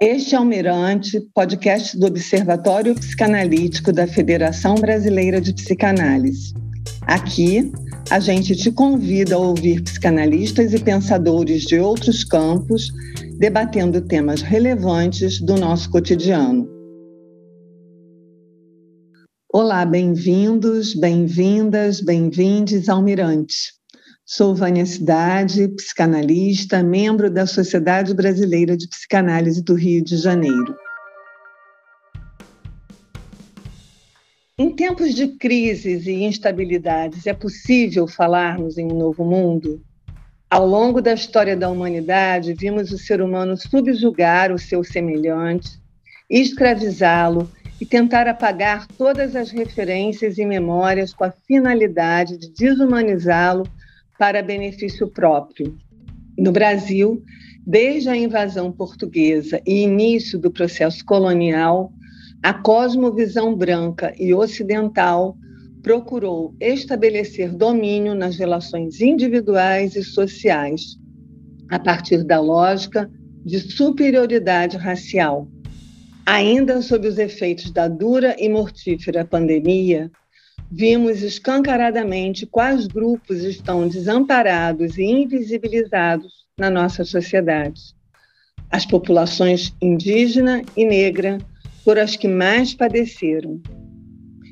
Este é o Mirante, podcast do Observatório Psicanalítico da Federação Brasileira de Psicanálise. Aqui, a gente te convida a ouvir psicanalistas e pensadores de outros campos debatendo temas relevantes do nosso cotidiano. Olá, bem-vindos, bem-vindas, bem-vindes ao Mirante. Sou Vânia Cidade, psicanalista, membro da Sociedade Brasileira de Psicanálise do Rio de Janeiro. Em tempos de crises e instabilidades, é possível falarmos em um novo mundo? Ao longo da história da humanidade, vimos o ser humano subjugar o seu semelhante, escravizá-lo e tentar apagar todas as referências e memórias com a finalidade de desumanizá-lo para benefício próprio. No Brasil, desde a invasão portuguesa e início do processo colonial, a cosmovisão branca e ocidental procurou estabelecer domínio nas relações individuais e sociais, a partir da lógica de superioridade racial. Ainda sob os efeitos da dura e mortífera pandemia, vimos escancaradamente quais grupos estão desamparados e invisibilizados na nossa sociedade. As populações indígena e negra foram as que mais padeceram.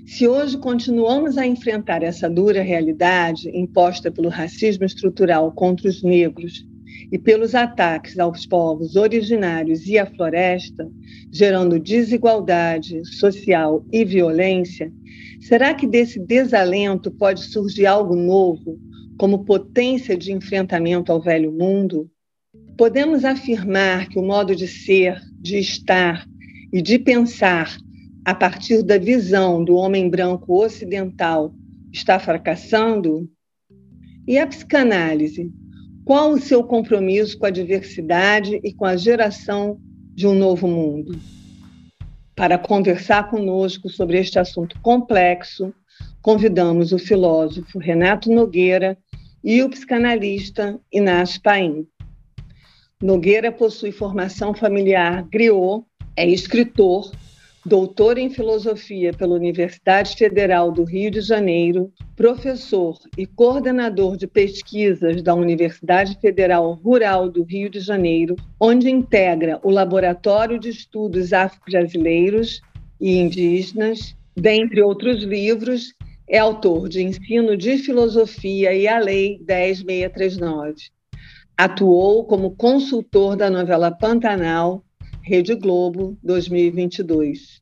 Se hoje continuamos a enfrentar essa dura realidade imposta pelo racismo estrutural contra os negros e pelos ataques aos povos originários e à floresta, gerando desigualdade social e violência, será que desse desalento pode surgir algo novo, como potência de enfrentamento ao velho mundo? Podemos afirmar que o modo de ser, de estar e de pensar a partir da visão do homem branco ocidental está fracassando? E a psicanálise? Qual o seu compromisso com a diversidade e com a geração de um novo mundo? Para conversar conosco sobre este assunto complexo, convidamos o filósofo Renato Nogueira e o psicanalista Inácio Paim. Nogueira possui formação familiar griot, é escritor, doutor em filosofia pela Universidade Federal do Rio de Janeiro, professor e coordenador de pesquisas da Universidade Federal Rural do Rio de Janeiro, onde integra o Laboratório de Estudos Afro-Brasileiros e Indígenas, dentre outros livros, é autor de Ensino de Filosofia e a Lei 10639. Atuou como consultor da novela Pantanal Rede Globo 2022.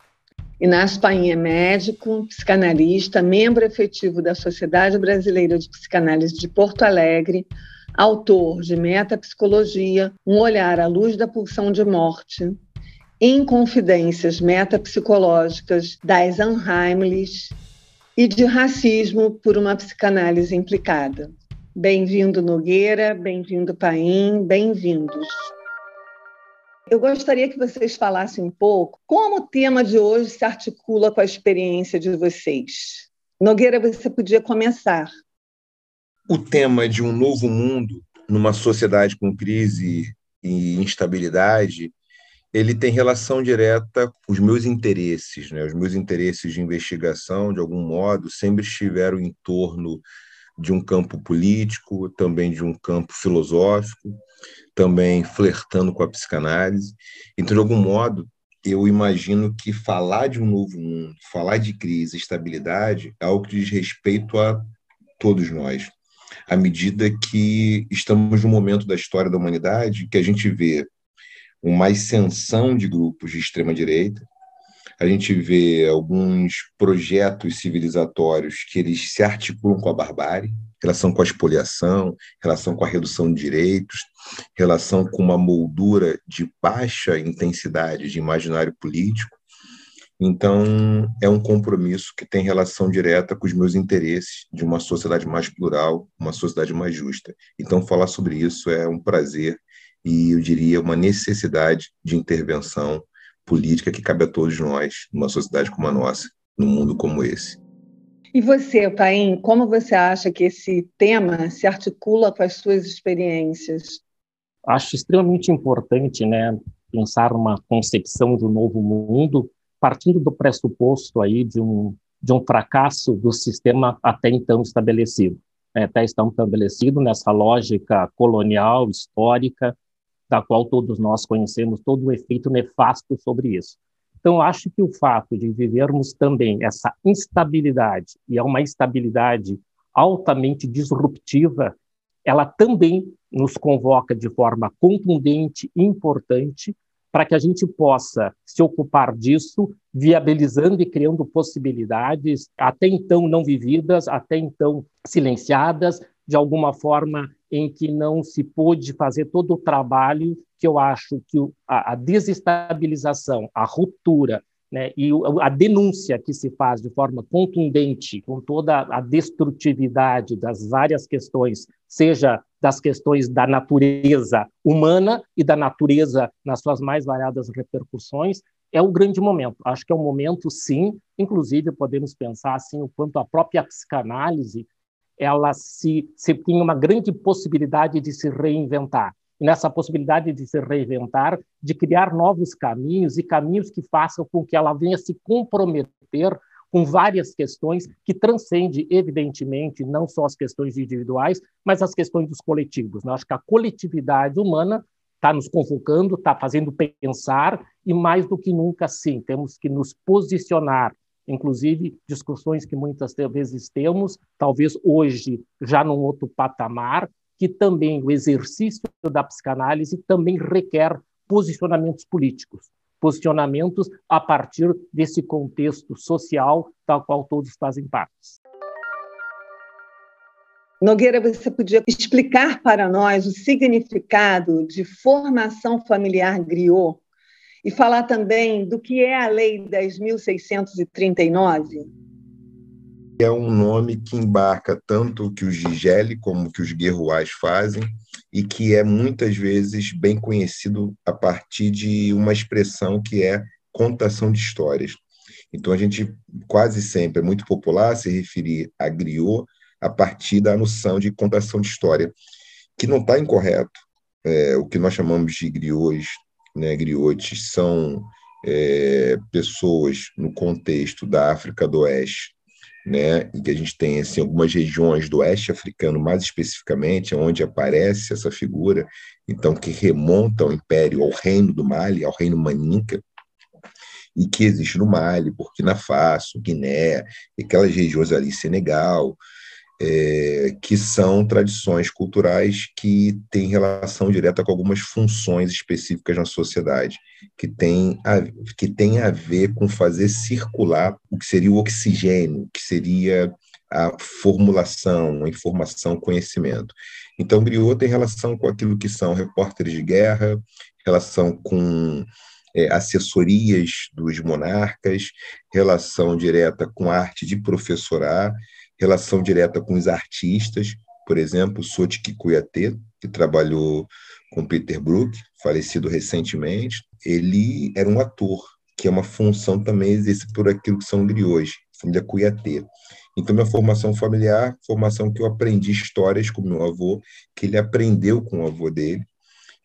Inácio Paim é médico, psicanalista, membro efetivo da Sociedade Brasileira de Psicanálise de Porto Alegre, autor de Metapsicologia, Um Olhar à Luz da Pulsão de Morte, Inconfidências Metapsicológicas das Unheimlich e de Racismo por uma Psicanálise Implicada. Bem-vindo, Nogueira, bem-vindo, Paim, bem-vindos. Eu gostaria que vocês falassem um pouco como o tema de hoje se articula com a experiência de vocês. Nogueira, você podia começar. O tema de um novo mundo numa sociedade com crise e instabilidade, ele tem relação direta com os meus interesses, né? Os meus interesses de investigação, de algum modo, sempre estiveram em torno de um campo político, também de um campo filosófico, também flertando com a psicanálise. Então, de algum modo, eu imagino que falar de um novo mundo, falar de crise, estabilidade, é algo que diz respeito a todos nós. À medida que estamos no momento da história da humanidade que a gente vê uma ascensão de grupos de extrema-direita, a gente vê alguns projetos civilizatórios que eles se articulam com a barbárie, relação com a expoliação, relação com a redução de direitos, relação com uma moldura de baixa intensidade de imaginário político. Então, é um compromisso que tem relação direta com os meus interesses de uma sociedade mais plural, uma sociedade mais justa. Então, falar sobre isso é um prazer e, eu diria, uma necessidade de intervenção política que cabe a todos nós, numa sociedade como a nossa, num mundo como esse. E você, Paim, como você acha que esse tema se articula com as suas experiências? Acho extremamente importante, né, pensar uma concepção de um novo mundo partindo do pressuposto aí de um de um fracasso do sistema até então estabelecido, né? até então estabelecido nessa lógica colonial histórica da qual todos nós conhecemos todo o efeito nefasto sobre isso. Então, acho que o fato de vivermos também essa instabilidade, e é uma instabilidade altamente disruptiva, ela também nos convoca de forma contundente e importante para que a gente possa se ocupar disso, viabilizando e criando possibilidades até então não vividas, até então silenciadas, de alguma forma em que não se pôde fazer todo o trabalho que eu acho que a, desestabilização, a ruptura né, e a denúncia que se faz de forma contundente com toda a destrutividade das várias questões, seja das questões da natureza humana e da natureza nas suas mais variadas repercussões, é o grande momento. Acho que é um momento, sim, inclusive podemos pensar assim o quanto a própria psicanálise ela se, se tem uma grande possibilidade de se reinventar. E nessa possibilidade de se reinventar, de criar novos caminhos e caminhos que façam com que ela venha se comprometer com várias questões que transcende, evidentemente, não só as questões individuais, mas as questões dos coletivos. Eu acho que a coletividade humana está nos convocando, está fazendo pensar, e mais do que nunca, sim, temos que nos posicionar inclusive discussões que muitas vezes temos, talvez hoje já num outro patamar, que também o exercício da psicanálise também requer posicionamentos políticos, posicionamentos a partir desse contexto social tal qual todos fazem parte. Nogueira, você podia explicar para nós o significado de formação familiar griot e falar também do que é a Lei 10.639? É um nome que embarca tanto o que os Gigeli como o que os Guerruais fazem e que é muitas vezes bem conhecido a partir de uma expressão que é contação de histórias. Então a gente quase sempre é muito popular se referir a griot a partir da noção de contação de história, que não está incorreto. É, o que nós chamamos de griots né, griotes, são é, pessoas no contexto da África do Oeste, né, e que a gente tem assim, algumas regiões do oeste africano, mais especificamente, onde aparece essa figura, então que remonta ao Império, ao Reino do Mali, ao Reino Maninca, e que existe no Mali, Burkina Faso, Guiné, aquelas regiões ali, Senegal, é, que são tradições culturais que têm relação direta com algumas funções específicas na sociedade, que tem a, que tem a ver com fazer circular o que seria o oxigênio, que seria a formulação, a informação, conhecimento. Então, Griot tem relação com aquilo que são repórteres de guerra, relação com é, assessorias dos monarcas, relação direta com a arte de professorar, relação direta com os artistas, por exemplo, Sotik Kuyate, que trabalhou com Peter Brook, falecido recentemente, ele era um ator, que é uma função também exercida por aquilo que são griots, família Kuyate. Então, minha formação familiar, formação que eu aprendi histórias com meu avô, que ele aprendeu com o avô dele,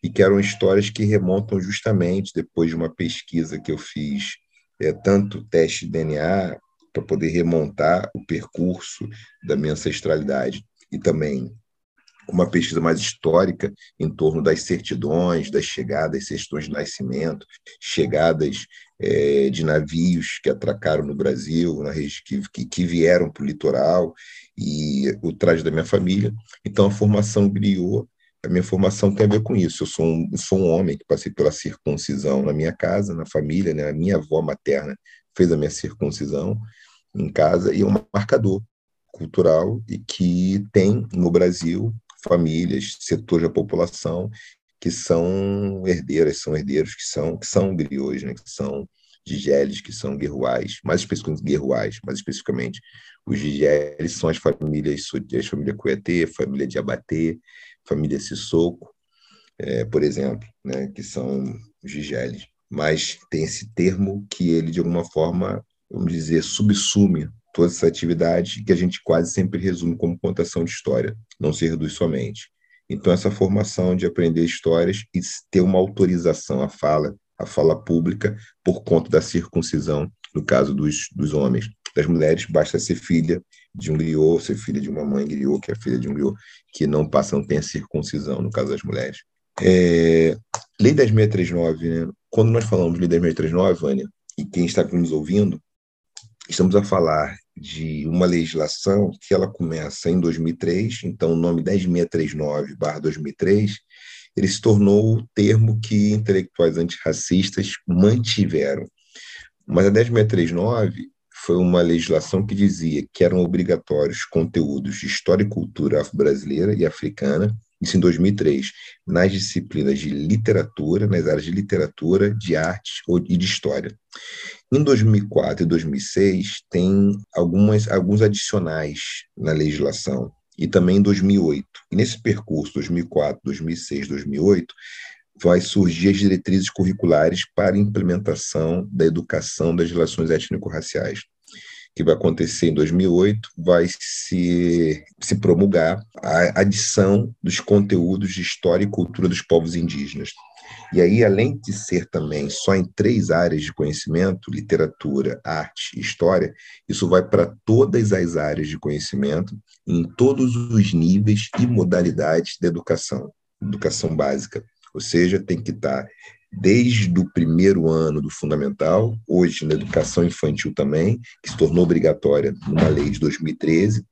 e que eram histórias que remontam justamente depois de uma pesquisa que eu fiz, é, tanto teste de DNA para poder remontar o percurso da minha ancestralidade e também uma pesquisa mais histórica em torno das certidões, das chegadas, certidões de nascimento, chegadas é, de navios que atracaram no Brasil, na que, que, que vieram para o litoral, e o traje da minha família. Então, a formação griou, a minha formação tem a ver com isso. Eu sou um, sou um homem que passei pela circuncisão na minha casa, na família, né? a minha avó materna fez a minha circuncisão, em casa e é um marcador cultural e que tem no Brasil famílias, setores da população que são herdeiras, são herdeiros que são que são griots, né, que são digeles, que são guerruais, mais especificamente guerruais, mais especificamente os digeles são as famílias, as família Cuetê, família de Abatê, família Sissoko, é, por exemplo, né, que são os digeles. Mas tem esse termo que ele, de alguma forma, vamos dizer, subsume toda essa atividade que a gente quase sempre resume como contação de história, não se reduz somente. Então, essa formação de aprender histórias e ter uma autorização à fala, à fala pública, por conta da circuncisão, no caso dos, dos homens. Das mulheres, basta ser filha de um griot, ser filha de uma mãe griot, que é filha de um griot, que não passa, não tem a circuncisão, no caso das mulheres. É, Lei 10.639, né? quando nós falamos de Lei 10.639, Vânia, e quem está nos ouvindo, estamos a falar de uma legislação que ela começa em 2003, então o nome 10639/2003, ele se tornou o termo que intelectuais antirracistas mantiveram. Mas a 10639 foi uma legislação que dizia que eram obrigatórios conteúdos de história e cultura afro-brasileira e africana, isso em 2003, nas disciplinas de literatura, nas áreas de literatura, de arte e de história. Em 2004 e 2006, tem algumas, alguns adicionais na legislação, e também em 2008. E nesse percurso, 2004, 2006, 2008, vai surgir as diretrizes curriculares para implementação da educação das relações étnico-raciais que vai acontecer em 2008, vai se, se promulgar a adição dos conteúdos de história e cultura dos povos indígenas. E aí, além de ser também só em três áreas de conhecimento, literatura, arte e história, isso vai para todas as áreas de conhecimento, em todos os níveis e modalidades da educação, educação básica. Ou seja, tem que estar desde o primeiro ano do fundamental, hoje na educação infantil também, que se tornou obrigatória numa lei de 2013,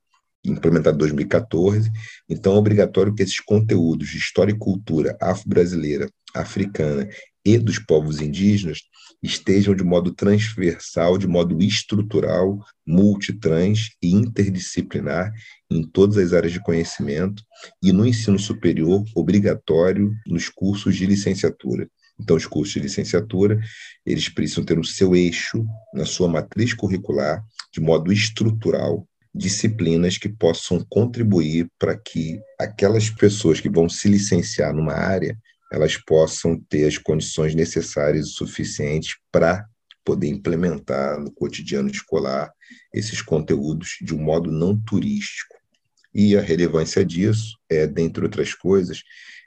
implementada em 2014. Então, é obrigatório que esses conteúdos de história e cultura afro-brasileira, africana e dos povos indígenas estejam de modo transversal, de modo estrutural, multitrans e interdisciplinar em todas as áreas de conhecimento e no ensino superior obrigatório nos cursos de licenciatura. Então, os cursos de licenciatura, eles precisam ter o seu eixo na sua matriz curricular, de modo estrutural, disciplinas que possam contribuir para que aquelas pessoas que vão se licenciar numa área, elas possam ter as condições necessárias e suficientes para poder implementar no cotidiano escolar esses conteúdos de um modo não turístico. E a relevância disso é, dentre outras coisas,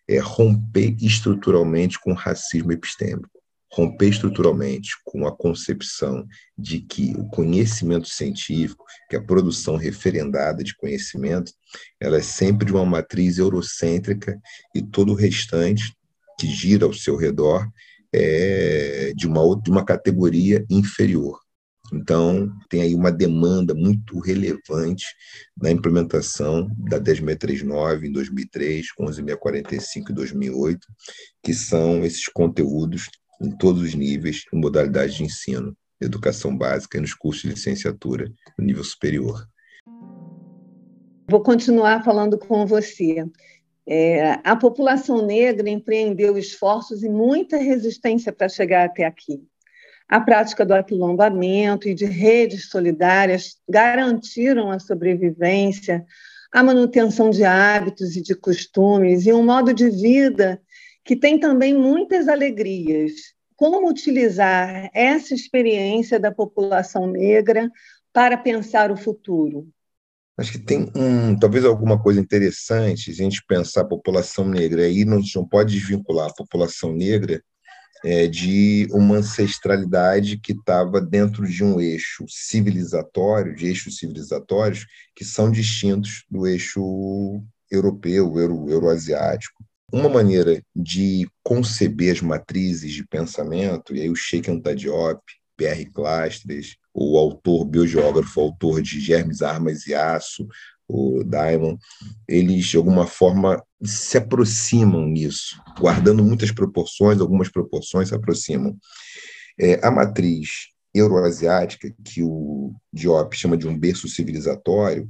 é romper estruturalmente com o racismo epistêmico, romper estruturalmente com a concepção de que o conhecimento científico, que a produção referendada de conhecimento, ela é sempre de uma matriz eurocêntrica e todo o restante que gira ao seu redor é de uma, de uma categoria inferior. Então, tem aí uma demanda muito relevante na implementação da 10639 em 2003, 11645 em 2008, que são esses conteúdos em todos os níveis, em modalidade de ensino, educação básica e nos cursos de licenciatura no nível superior. Vou continuar falando com você. É, a população negra empreendeu esforços e muita resistência para chegar até aqui. A prática do aquilombamento e de redes solidárias garantiram a sobrevivência, a manutenção de hábitos e de costumes e um modo de vida que tem também muitas alegrias. Como utilizar essa experiência da população negra para pensar o futuro? Acho que tem um, talvez alguma coisa interessante a gente pensar a população negra. Aí não, não pode desvincular a população negra é, de uma ancestralidade que estava dentro de um eixo civilizatório, de eixos civilizatórios que são distintos do eixo europeu, euro, euroasiático. Uma maneira de conceber as matrizes de pensamento, e aí o Sheikh Anta Diop, Pierre Clastres, o autor, biogeógrafo, autor de Germes, Armas e Aço, o Diamond, eles de alguma forma se aproximam nisso, guardando muitas proporções, algumas proporções se aproximam. É, a matriz euroasiática, que o Diop chama de um berço civilizatório,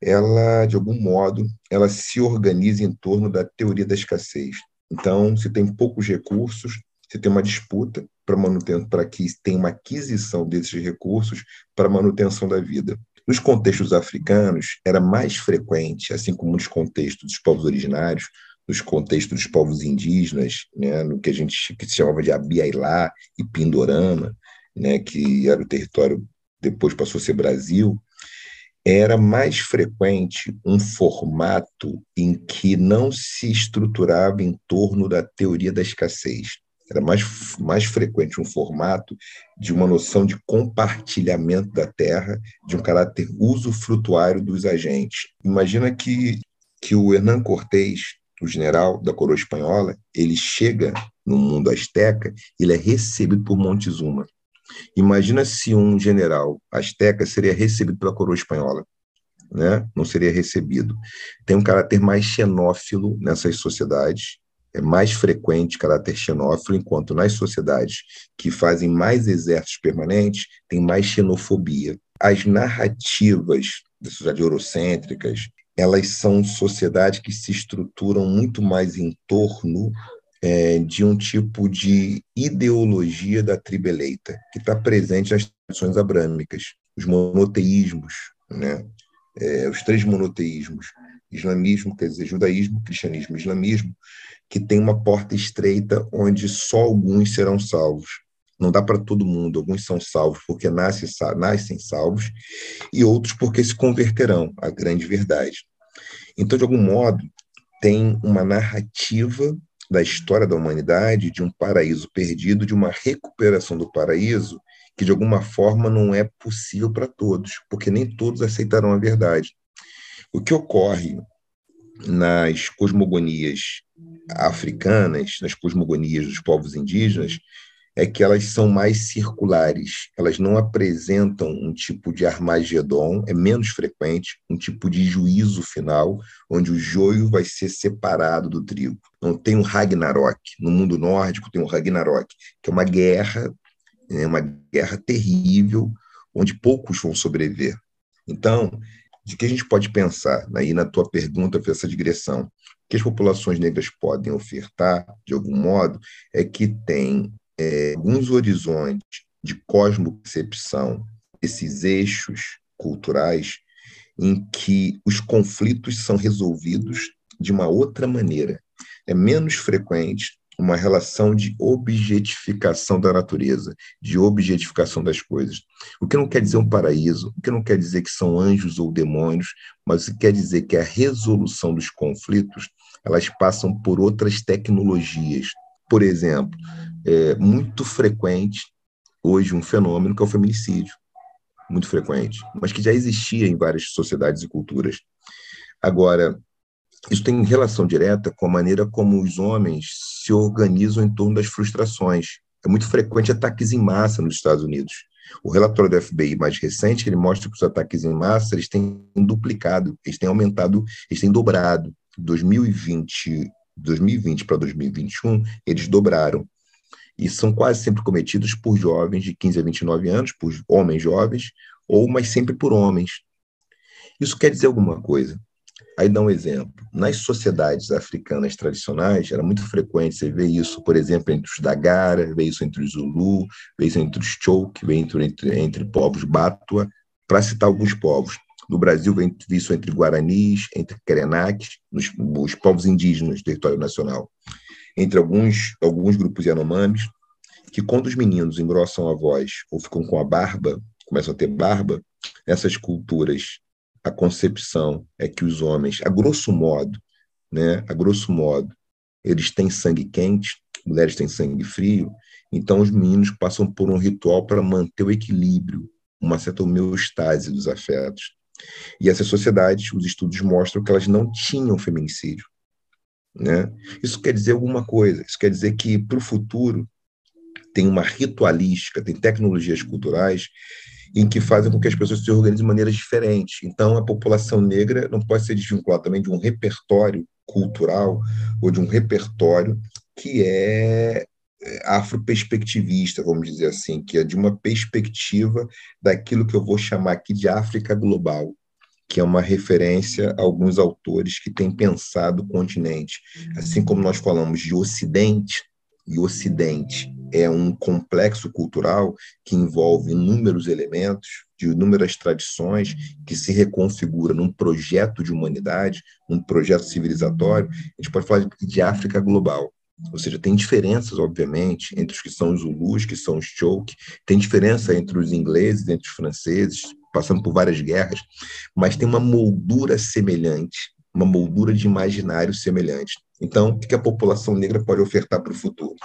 ela, de algum modo, ela se organiza em torno da teoria da escassez. Então, se tem poucos recursos, você tem uma disputa para manutenção, para que tenha uma aquisição desses recursos para manutenção da vida. Nos contextos africanos, era mais frequente, assim como nos contextos dos povos originários, nos contextos dos povos indígenas, né, no que a gente que se chamava de Abiailá e Pindorama, né, que era o território depois passou a ser Brasil, era mais frequente um formato em que não se estruturava em torno da teoria da escassez. Era mais, mais frequente um formato de uma noção de compartilhamento da terra, de um caráter usufrutuário dos agentes. Imagina que, que o Hernán Cortés, o general da coroa espanhola, ele chega no mundo asteca, ele é recebido por Montezuma. Imagina se um general asteca seria recebido pela coroa espanhola. Né? Não seria recebido. Tem um caráter mais xenófilo nessas sociedades, é mais frequente caráter xenófilo, enquanto nas sociedades que fazem mais exércitos permanentes, tem mais xenofobia. As narrativas das sociedades eurocêntricas, elas são sociedades que se estruturam muito mais em torno é, de um tipo de ideologia da tribo eleita, que está presente nas tradições abrâmicas, os monoteísmos, né? É, os três monoteísmos, islamismo, quer dizer, judaísmo, cristianismo, islamismo, que tem uma porta estreita onde só alguns serão salvos. Não dá para todo mundo, alguns são salvos porque nascem, nascem salvos, e outros porque se converterão à grande verdade. Então, de algum modo, tem uma narrativa da história da humanidade, de um paraíso perdido, de uma recuperação do paraíso, que de alguma forma não é possível para todos, porque nem todos aceitarão a verdade. O que ocorre nas cosmogonias africanas, nas cosmogonias dos povos indígenas, é que elas são mais circulares, elas não apresentam um tipo de Armagedon, é menos frequente, um tipo de juízo final, onde o joio vai ser separado do trigo. Não tem um Ragnarok. No mundo nórdico tem um Ragnarok, que é uma guerra, é uma guerra terrível, onde poucos vão sobreviver. Então, de que a gente pode pensar, aí na tua pergunta, essa digressão, que as populações negras podem ofertar, de algum modo, é que tem é, alguns horizontes de cosmopercepção, esses eixos culturais, em que os conflitos são resolvidos de uma outra maneira. É menos frequente uma relação de objetificação da natureza, de objetificação das coisas. O que não quer dizer um paraíso, o que não quer dizer que são anjos ou demônios, mas o que quer dizer que a resolução dos conflitos elas passam por outras tecnologias. Por exemplo, é muito frequente hoje um fenômeno que é o feminicídio, muito frequente, mas que já existia em várias sociedades e culturas. Agora, isso tem relação direta com a maneira como os homens se organizam em torno das frustrações. É muito frequente ataques em massa nos Estados Unidos. O relatório do FBI mais recente ele mostra que os ataques em massa eles têm duplicado, eles têm aumentado, eles têm dobrado. 2020, 2020 para 2021, eles dobraram e são quase sempre cometidos por jovens de 15 a 29 anos, por homens jovens, ou mas sempre por homens. Isso quer dizer alguma coisa. Aí dá um exemplo. Nas sociedades africanas tradicionais, era muito frequente você ver isso, por exemplo, entre os Dagara, ver isso entre os Zulu, ver isso entre os Chouk, ver entre, entre, entre povos Batua, para citar alguns povos. No Brasil, vem isso entre Guaranis, entre Krenak, os, os povos indígenas do território nacional entre alguns, alguns grupos Yanomamis, que quando os meninos engrossam a voz ou ficam com a barba, começam a ter barba, nessas culturas a concepção é que os homens, a grosso modo, né, a grosso modo, eles têm sangue quente, mulheres têm sangue frio, então os meninos passam por um ritual para manter o equilíbrio, uma certa homeostase dos afetos. E essas sociedades, os estudos mostram que elas não tinham feminicídio. Né? Isso quer dizer alguma coisa. Isso quer dizer que, para o futuro, tem uma ritualística, tem tecnologias culturais em que fazem com que as pessoas se organizem de maneiras diferentes. Então, a população negra não pode ser desvinculada também de um repertório cultural ou de um repertório que é, é afroperspectivista, vamos dizer assim, que é de uma perspectiva daquilo que eu vou chamar aqui de África global que é uma referência a alguns autores que têm pensado o continente. Assim como nós falamos de Ocidente, e Ocidente é um complexo cultural que envolve inúmeros elementos, de inúmeras tradições, que se reconfigura num projeto de humanidade, num projeto civilizatório, a gente pode falar de África global. Ou seja, tem diferenças, obviamente, entre os que são os Zulus, que são os Chouk, tem diferença entre os ingleses, entre os franceses, passando por várias guerras, mas tem uma moldura semelhante, uma moldura de imaginário semelhante. Então, o que a população negra pode ofertar para o futuro?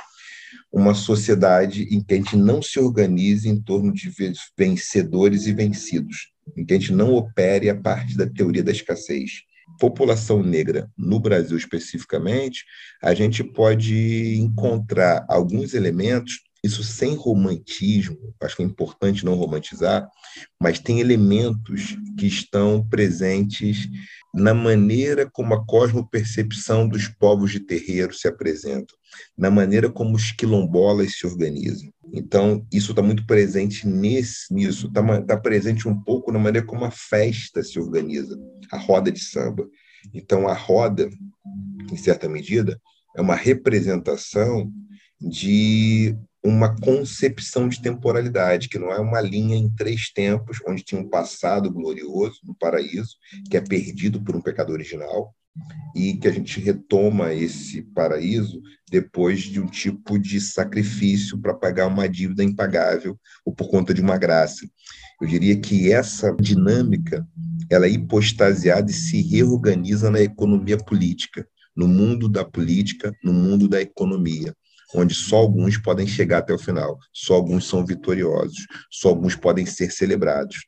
Uma sociedade em que a gente não se organize em torno de vencedores e vencidos, em que a gente não opere a partir da teoria da escassez. População negra, no Brasil especificamente, a gente pode encontrar alguns elementos isso sem romantismo, acho que é importante não romantizar, mas tem elementos que estão presentes na maneira como a cosmopercepção dos povos de terreiro se apresentam, na maneira como os quilombolas se organizam. Então, isso está muito presente nesse, nisso, está tá presente um pouco na maneira como a festa se organiza, a roda de samba. Então, a roda, em certa medida, é uma representação de uma concepção de temporalidade, que não é uma linha em três tempos, onde tinha um passado glorioso no paraíso, que é perdido por um pecado original, e que a gente retoma esse paraíso depois de um tipo de sacrifício para pagar uma dívida impagável ou por conta de uma graça. Eu diria que essa dinâmica ela é hipostasiada e se reorganiza na economia política, no mundo da política, no mundo da economia onde só alguns podem chegar até o final, só alguns são vitoriosos, só alguns podem ser celebrados.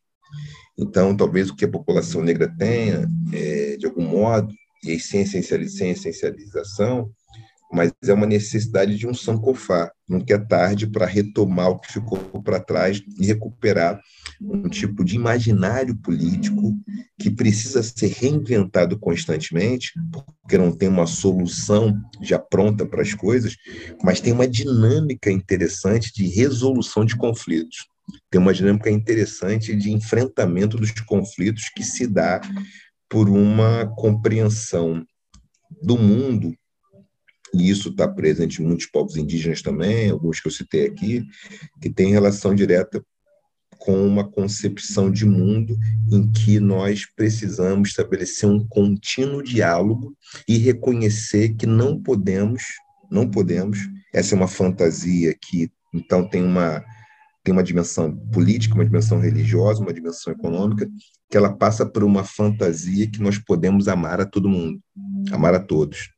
Então, talvez o que a população negra tenha, é, de algum modo, e sem, essencialização, mas é uma necessidade de um sancofá, nunca é tarde para retomar o que ficou para trás e recuperar um tipo de imaginário político que precisa ser reinventado constantemente, porque não tem uma solução já pronta para as coisas, mas tem uma dinâmica interessante de resolução de conflitos. Tem uma dinâmica interessante de enfrentamento dos conflitos que se dá por uma compreensão do mundo e isso está presente em muitos povos indígenas também, alguns que eu citei aqui, que tem relação direta com uma concepção de mundo em que nós precisamos estabelecer um contínuo diálogo e reconhecer que não podemos, não podemos, essa é uma fantasia que então tem uma tem uma dimensão política, uma dimensão religiosa, uma dimensão econômica, que ela passa por uma fantasia que nós podemos amar a todo mundo, amar a todos.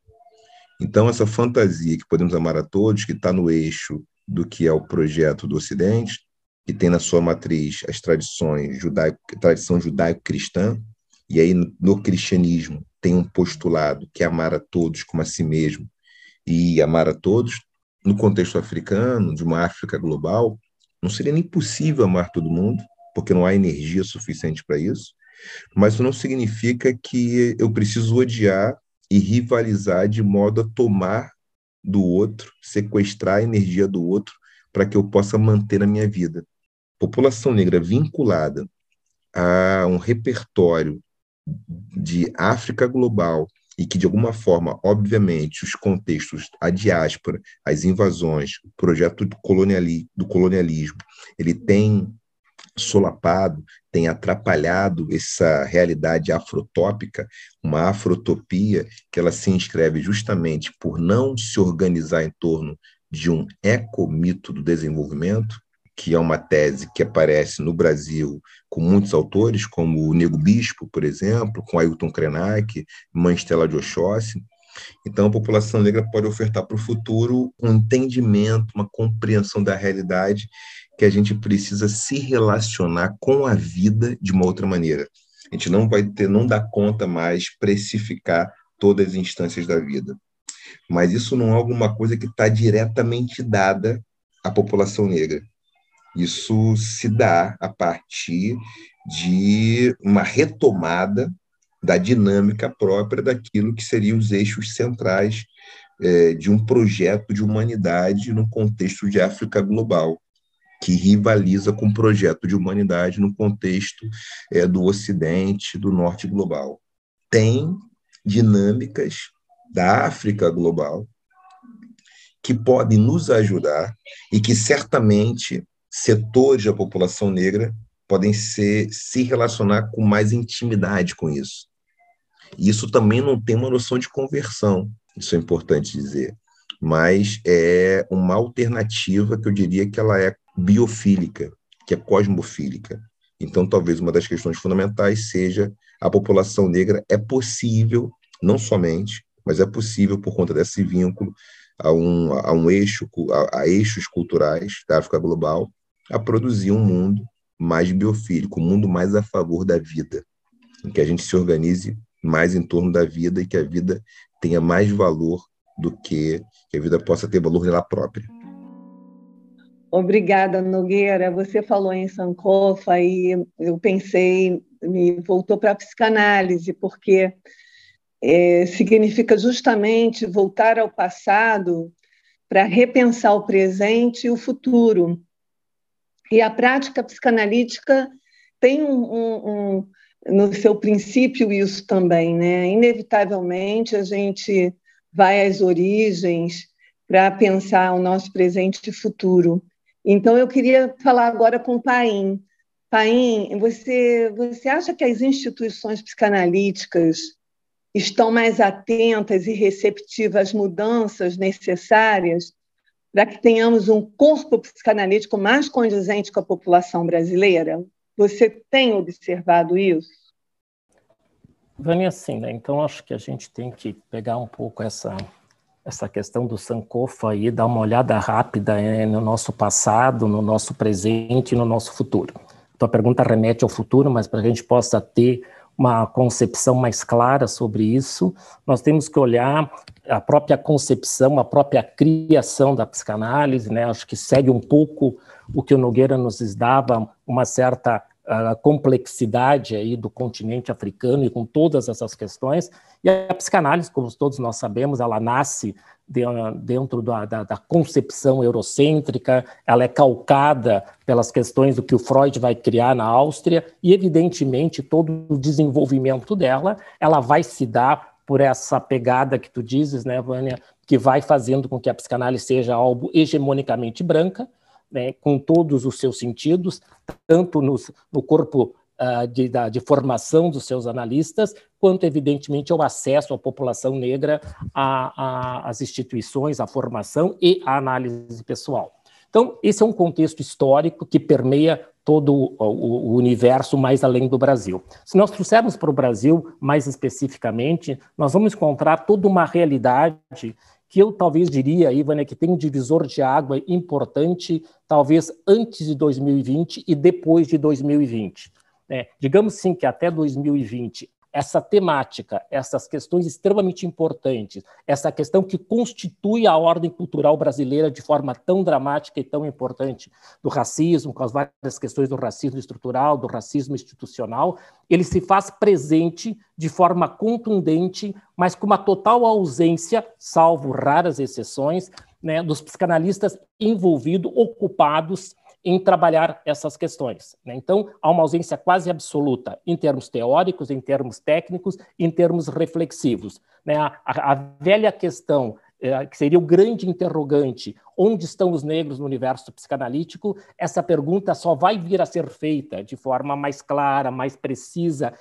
Então, essa fantasia que podemos amar a todos, que está no eixo do que é o projeto do Ocidente, que tem na sua matriz as tradições judaico, tradição judaico-cristã, e aí no cristianismo tem um postulado que é amar a todos como a si mesmo e amar a todos. No contexto africano, de uma África global, não seria nem possível amar todo mundo, porque não há energia suficiente para isso. Mas isso não significa que eu preciso odiar e rivalizar de modo a tomar do outro, sequestrar a energia do outro para que eu possa manter a minha vida. População negra vinculada a um repertório de África global e que, de alguma forma, obviamente, os contextos, a diáspora, as invasões, o projeto do, do colonialismo, ele tem solapado, tem atrapalhado essa realidade afrotópica, uma afrotopia que ela se inscreve justamente por não se organizar em torno de um ecomito do desenvolvimento, que é uma tese que aparece no Brasil com muitos autores, como o Nego Bispo, por exemplo, com Ailton Krenak, Mãe Stella de Oxóssi. Então, a população negra pode ofertar para o futuro um entendimento, uma compreensão da realidade que a gente precisa se relacionar com a vida de uma outra maneira. A gente não vai ter, não dá conta mais precificar todas as instâncias da vida. Mas isso não é alguma coisa que está diretamente dada à população negra. Isso se dá a partir de uma retomada da dinâmica própria daquilo que seriam os eixos centrais é, de um projeto de humanidade no contexto de África global que rivaliza com o projeto de humanidade no contexto é, do Ocidente, do Norte global. Tem dinâmicas da África global que podem nos ajudar e que certamente setores da população negra podem ser, se relacionar com mais intimidade com isso. Isso também não tem uma noção de conversão, isso é importante dizer, mas é uma alternativa que eu diria que ela é biofílica, que é cosmofílica. Então, talvez uma das questões fundamentais seja a população negra é possível, não somente, mas é possível por conta desse vínculo a um, a um eixo, a, a eixos culturais da África global, a produzir um mundo mais biofílico, um mundo mais a favor da vida, em que a gente se organize mais em torno da vida e que a vida tenha mais valor do que que a vida possa ter valor nela própria. Obrigada, Nogueira. Você falou em Sankofa e eu pensei, me voltou para a psicanálise, porque é, significa justamente voltar ao passado para repensar o presente e o futuro. E a prática psicanalítica tem um, um, um, no seu princípio isso também, né? Inevitavelmente a gente vai às origens para pensar o nosso presente e futuro. Então, eu queria falar agora com o Paim. Paim, você, você acha que as instituições psicanalíticas estão mais atentas e receptivas às mudanças necessárias para que tenhamos um corpo psicanalítico mais condizente com a população brasileira? Você tem observado isso? Vânia, sim, né? Então acho que a gente tem que pegar um pouco essa essa questão do Sankofa e dar uma olhada rápida é, no nosso passado, no nosso presente e no nosso futuro. Tua pergunta remete ao futuro, mas para a gente possa ter uma concepção mais clara sobre isso, nós temos que olhar a própria concepção, a própria criação da psicanálise, né? Acho que segue um pouco o que o Nogueira nos dava, uma certa a complexidade aí do continente africano e com todas essas questões. E a psicanálise, como todos nós sabemos, ela nasce dentro da, da, da, concepção eurocêntrica, ela é calcada pelas questões do que o Freud vai criar na Áustria, e evidentemente todo o desenvolvimento dela, ela vai se dar por essa pegada que tu dizes, né, Vânia, que vai fazendo com que a psicanálise seja algo hegemonicamente branca, né, com todos os seus sentidos, tanto no corpo uh, de, da, de, formação dos seus analistas, quanto, evidentemente, ao acesso à população negra às instituições, à formação e à análise pessoal. Então, esse é um contexto histórico que permeia todo o, universo mais além do Brasil. Se nós trouxermos para o Brasil, mais especificamente, nós vamos encontrar toda uma realidade que eu talvez diria, Ivana, que tem um divisor de água importante, talvez antes de 2020 e depois de 2020. É, digamos sim que até 2020 essa temática, essas questões extremamente importantes, essa questão que constitui a ordem cultural brasileira de forma tão dramática e tão importante, do racismo, com as várias questões do racismo estrutural, do racismo institucional, ele se faz presente de forma contundente, mas com uma total ausência, salvo raras exceções, né, dos psicanalistas envolvidos, ocupados em trabalhar essas questões. Né? Então, há uma ausência quase absoluta em termos teóricos, em termos técnicos, em termos reflexivos. Né? A, a, a, velha questão, eh, que seria o grande interrogante, onde estão os negros no universo psicanalítico, essa pergunta só vai vir a ser feita de forma mais clara, mais precisa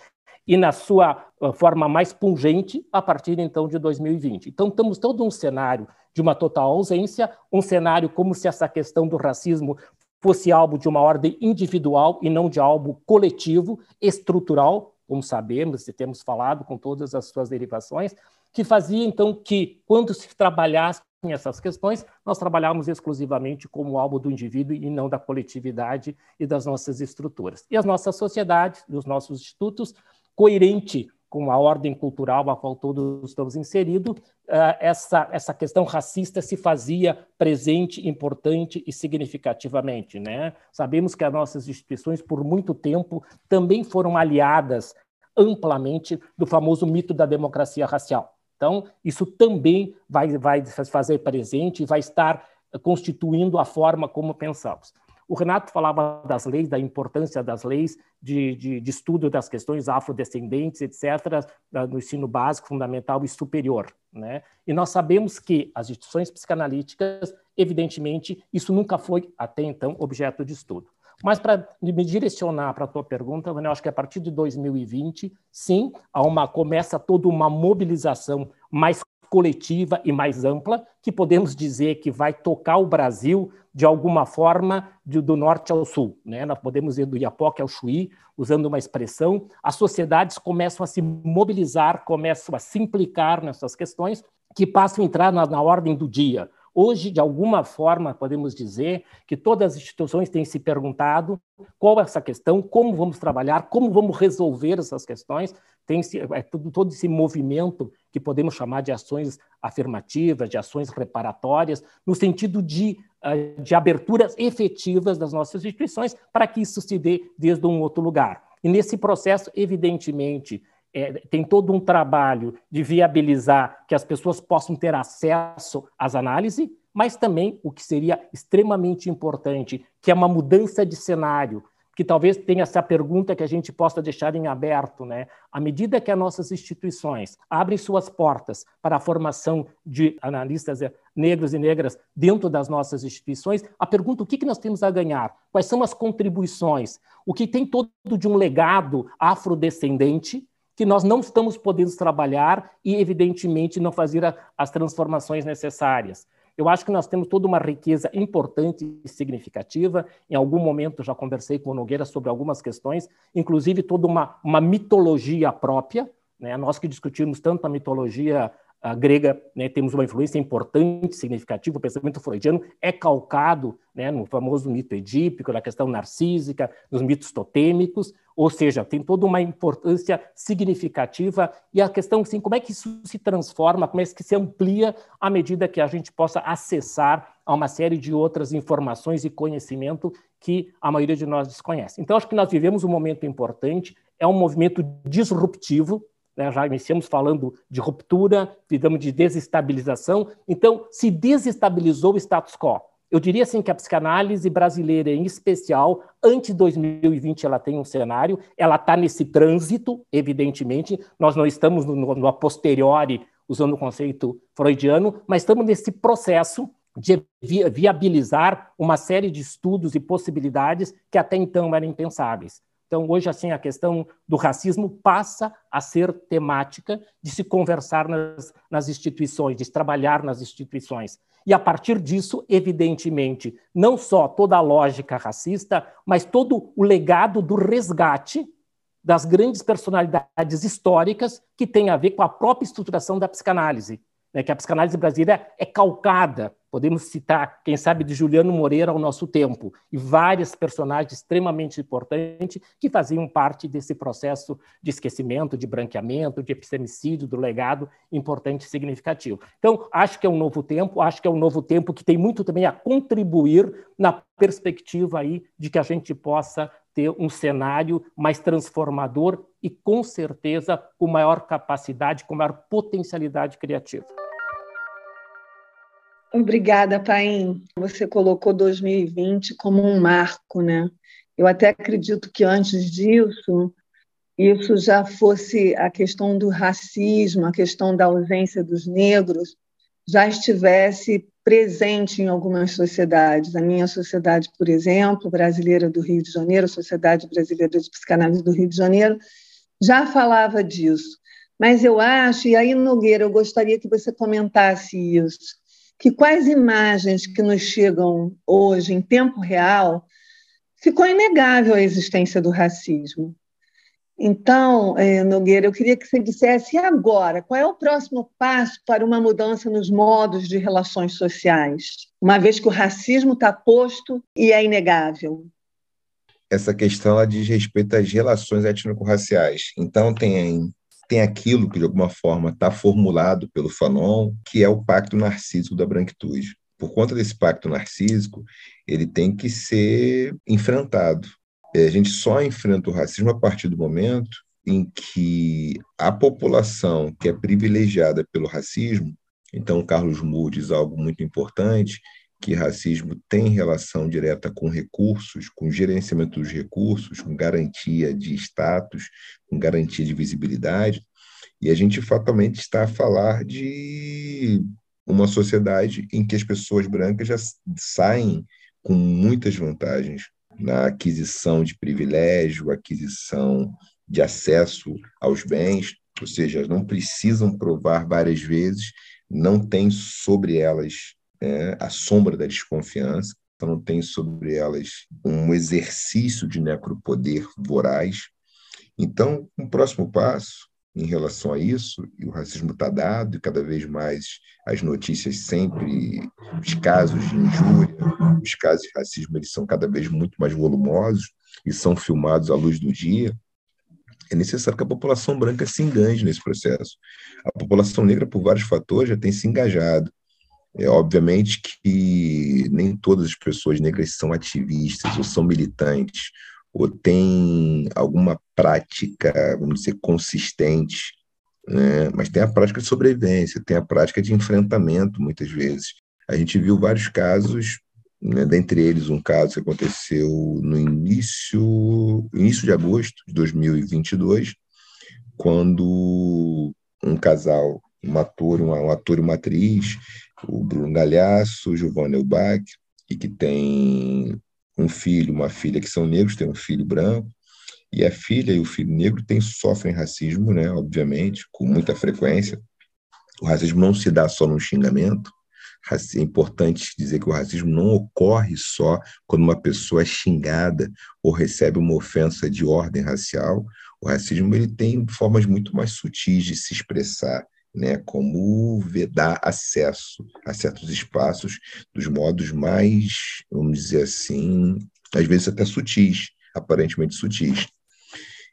e na sua uh, forma mais pungente a partir então de 2020. Então, estamos todo um cenário de uma total ausência, um cenário como se essa questão do racismo fosse algo de uma ordem individual e não de algo coletivo, estrutural, como sabemos e temos falado com todas as suas derivações, que fazia então que, quando se trabalhasse essas questões, nós trabalhávamos exclusivamente como algo do indivíduo e não da coletividade e das nossas estruturas. E as nossas sociedades, os nossos institutos, coerente com a ordem cultural a qual todos estamos inseridos, uh, essa, essa questão racista se fazia presente, importante e significativamente. Né? Sabemos que as nossas instituições, por muito tempo, também foram aliadas amplamente do famoso mito da democracia racial. Então, isso também vai, vai fazer presente e vai estar constituindo a forma como pensamos. O Renato falava das leis, da importância das leis, de, de, de estudo das questões afrodescendentes, etc., no ensino básico, fundamental e superior. Né? E nós sabemos que as instituições psicanalíticas, evidentemente, isso nunca foi, até então, objeto de estudo. Mas para me direcionar para a tua pergunta, eu acho que a partir de 2020, sim, há uma, começa toda uma mobilização mais coletiva e mais ampla, que podemos dizer que vai tocar o Brasil de alguma forma de, do norte ao sul. Né? Nós podemos ir do Iapoque ao Chuí, usando uma expressão. As sociedades começam a se mobilizar, começam a se implicar nessas questões, que passam a entrar na, na ordem do dia. Hoje, de alguma forma, podemos dizer que todas as instituições têm se perguntado qual é essa questão, como vamos trabalhar, como vamos resolver essas questões. Tem é, todo, todo esse movimento que podemos chamar de ações afirmativas, de ações reparatórias, no sentido de, ah, de aberturas efetivas das nossas instituições para que isso se dê desde um outro lugar. E nesse processo, evidentemente, é, tem todo um trabalho de viabilizar que as pessoas possam ter acesso às análises, mas também o que seria extremamente importante, que é uma mudança de cenário, que talvez tenha essa pergunta que a gente possa deixar em aberto, né? À medida que as nossas instituições abrem suas portas para a formação de analistas negros e negras dentro das nossas instituições, a pergunta o que nós temos a ganhar? Quais são as contribuições? O que tem todo de um legado afrodescendente, que nós não estamos podendo trabalhar e, evidentemente, não fazer a, as transformações necessárias. Eu acho que nós temos toda uma riqueza importante e significativa. Em algum momento já conversei com o Nogueira sobre algumas questões, inclusive toda uma, uma mitologia própria. Né? Nós que discutimos tanto a mitologia grega, né, temos uma influência importante, significativa, o pensamento freudiano é calcado né, no famoso mito edípico, na questão narcísica, nos mitos totêmicos, ou seja, tem toda uma importância significativa e a questão, assim, como é que isso se transforma, como é que se amplia à medida que a gente possa acessar a uma série de outras informações e conhecimento que a maioria de nós desconhece. Então, acho que nós vivemos um momento importante, é um movimento disruptivo, né, já iniciamos falando de ruptura, fizemos de desestabilização. Então, se desestabilizou o status quo. Eu diria assim que a psicanálise brasileira, em especial, antes de 2020, ela tem um cenário, ela está nesse trânsito, evidentemente, nós não estamos no, no a posteriori, usando o conceito freudiano, mas estamos nesse processo de viabilizar uma série de estudos e possibilidades que até então eram impensáveis. Então, hoje, assim, a questão do racismo passa a ser temática de se conversar nas, nas instituições, de se trabalhar nas instituições. E, a partir disso, evidentemente, não só toda a lógica racista, mas todo o legado do resgate das grandes personalidades históricas que tem a ver com a própria estruturação da psicanálise né, que a psicanálise brasileira é calcada. Podemos citar, quem sabe, de Juliano Moreira ao nosso tempo, e vários personagens extremamente importantes que faziam parte desse processo de esquecimento, de branqueamento, de epistemicídio, do legado importante e significativo. Então, acho que é um novo tempo, acho que é um novo tempo que tem muito também a contribuir na perspectiva aí de que a gente possa ter um cenário mais transformador e, com certeza, com maior capacidade, com maior potencialidade criativa. Obrigada, Paim. Você colocou 2020 como um marco, né? Eu até acredito que antes disso, isso já fosse a questão do racismo, a questão da ausência dos negros, já estivesse presente em algumas sociedades. A minha sociedade, por exemplo, brasileira do Rio de Janeiro, Sociedade Brasileira de Psicanálise do Rio de Janeiro, já falava disso. Mas eu acho, e aí, Nogueira, eu gostaria que você comentasse isso, que quais imagens que nos chegam hoje, em tempo real, ficou inegável a existência do racismo. Então, eh, Nogueira, eu queria que você dissesse e agora, qual é o próximo passo para uma mudança nos modos de relações sociais, uma vez que o racismo está posto e é inegável? Essa questão ela diz respeito às relações étnico-raciais. Então, tem, tem aquilo que, de alguma forma, está formulado pelo Fanon, que é o pacto narcísico da branquitude. Por conta desse pacto narcísico, ele tem que ser enfrentado é, a gente só enfrenta o racismo a partir do momento em que a população que é privilegiada pelo racismo, então Carlos Moore diz algo muito importante, que racismo tem relação direta com recursos, com gerenciamento dos recursos, com garantia de status, com garantia de visibilidade, e a gente fatalmente está a falar de uma sociedade em que as pessoas brancas já saem com muitas vantagens na aquisição de privilégio, aquisição de acesso aos bens, ou seja, não precisam provar várias vezes não tem sobre elas é, a sombra da desconfiança, então não tem sobre elas um exercício de necropoder voraz. Então, um próximo passo em relação a isso, e o racismo está dado, e cada vez mais as notícias sempre, os casos de injúria, os casos de racismo, eles são cada vez muito mais volumosos e são filmados à luz do dia. É necessário que a população branca se engaje nesse processo. A população negra, por vários fatores, já tem se engajado. É obviamente que nem todas as pessoas negras são ativistas ou são militantes ou têm alguma prática, vamos dizer, consistente, né? mas tem a prática de sobrevivência, tem a prática de enfrentamento, muitas vezes. A gente viu vários casos, né? dentre eles um caso que aconteceu no início, início de agosto de 2022, quando um casal, um ator, uma, um ator e uma atriz, o Bruno Galhaço, o Giovanni Elbach, e que tem um filho, uma filha que são negros, tem um filho branco, e a filha e o filho negro tem, sofrem racismo, né, obviamente, com muita frequência. O racismo não se dá só no xingamento. É importante dizer que o racismo não ocorre só quando uma pessoa é xingada ou recebe uma ofensa de ordem racial. O racismo ele tem formas muito mais sutis de se expressar né, como vedar acesso a certos espaços dos modos mais, vamos dizer assim, às vezes até sutis, aparentemente sutis.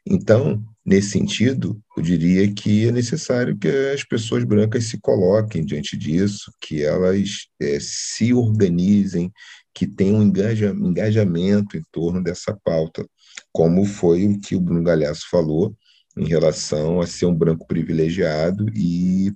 Então, nesse sentido, eu diria que é necessário que as pessoas brancas se coloquem diante disso, que elas é, se organizem, que tenham um engajamento em torno dessa pauta, como foi o que o Bruno Galhaço falou, em relação a ser um branco privilegiado e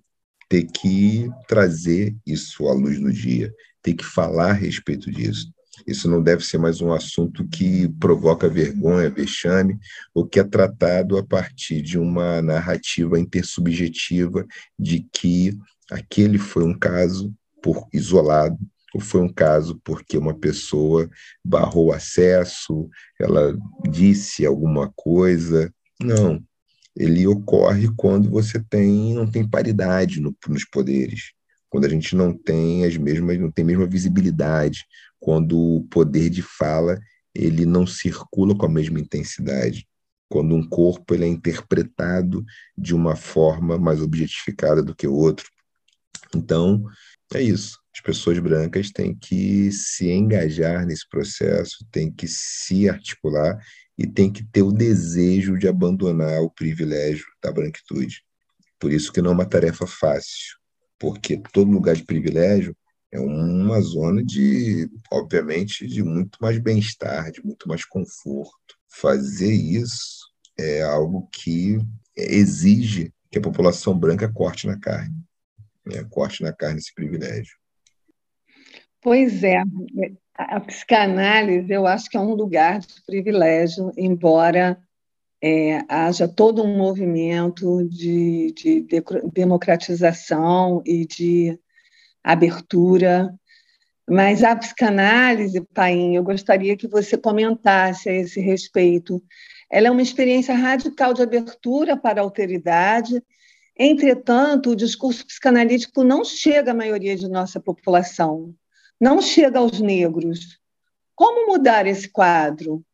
ter que trazer isso à luz do dia, ter que falar a respeito disso. Isso não deve ser mais um assunto que provoca vergonha, vexame, ou que é tratado a partir de uma narrativa intersubjetiva de que aquele foi um caso por isolado, ou foi um caso porque uma pessoa barrou acesso, ela disse alguma coisa. Não, ele ocorre quando você tem não tem paridade no, nos poderes, quando a gente não tem as mesmas não tem a mesma visibilidade, quando o poder de fala ele não circula com a mesma intensidade, quando um corpo ele é interpretado de uma forma mais objetificada do que o outro. Então, é isso. As pessoas brancas têm que se engajar nesse processo, têm que se articular e tem que ter o desejo de abandonar o privilégio da branquitude. Por isso que não é uma tarefa fácil, porque todo lugar de privilégio é uma zona de, obviamente, de muito mais bem-estar, de muito mais conforto. Fazer isso é algo que exige que a população branca corte na carne, né? corte na carne esse privilégio. Pois é, a psicanálise, eu acho que é um lugar de privilégio, embora é, haja todo um movimento de, de, de democratização e de abertura. Mas a psicanálise, Paim, eu gostaria que você comentasse a esse respeito. Ela é uma experiência radical de abertura para a alteridade. Entretanto, o discurso psicanalítico não chega à maioria de nossa população não chega aos negros. Como mudar esse quadro?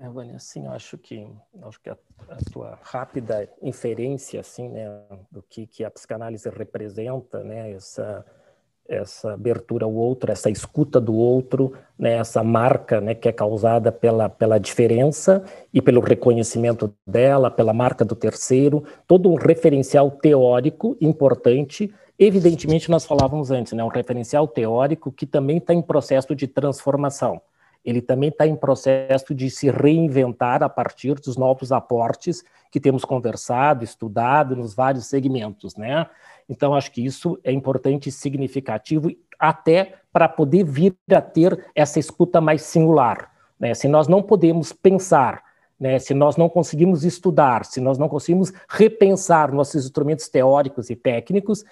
É, Vânia, assim, eu acho que, acho que a, a, tua rápida inferência, assim, né, do que, que a psicanálise representa, né, essa, essa abertura ao outro, essa escuta do outro, né, essa marca né, que é causada pela, pela diferença e pelo reconhecimento dela, pela marca do terceiro, todo um referencial teórico importante Evidentemente, nós falávamos antes, né, um referencial teórico que também está em processo de transformação. Ele também está em processo de se reinventar a partir dos novos aportes que temos conversado, estudado nos vários segmentos, né? Então, acho que isso é importante e significativo, até para poder vir a ter essa escuta mais singular. Né? Se nós não podemos pensar né, se nós não conseguimos estudar, se nós não conseguimos repensar nossos instrumentos teóricos e técnicos,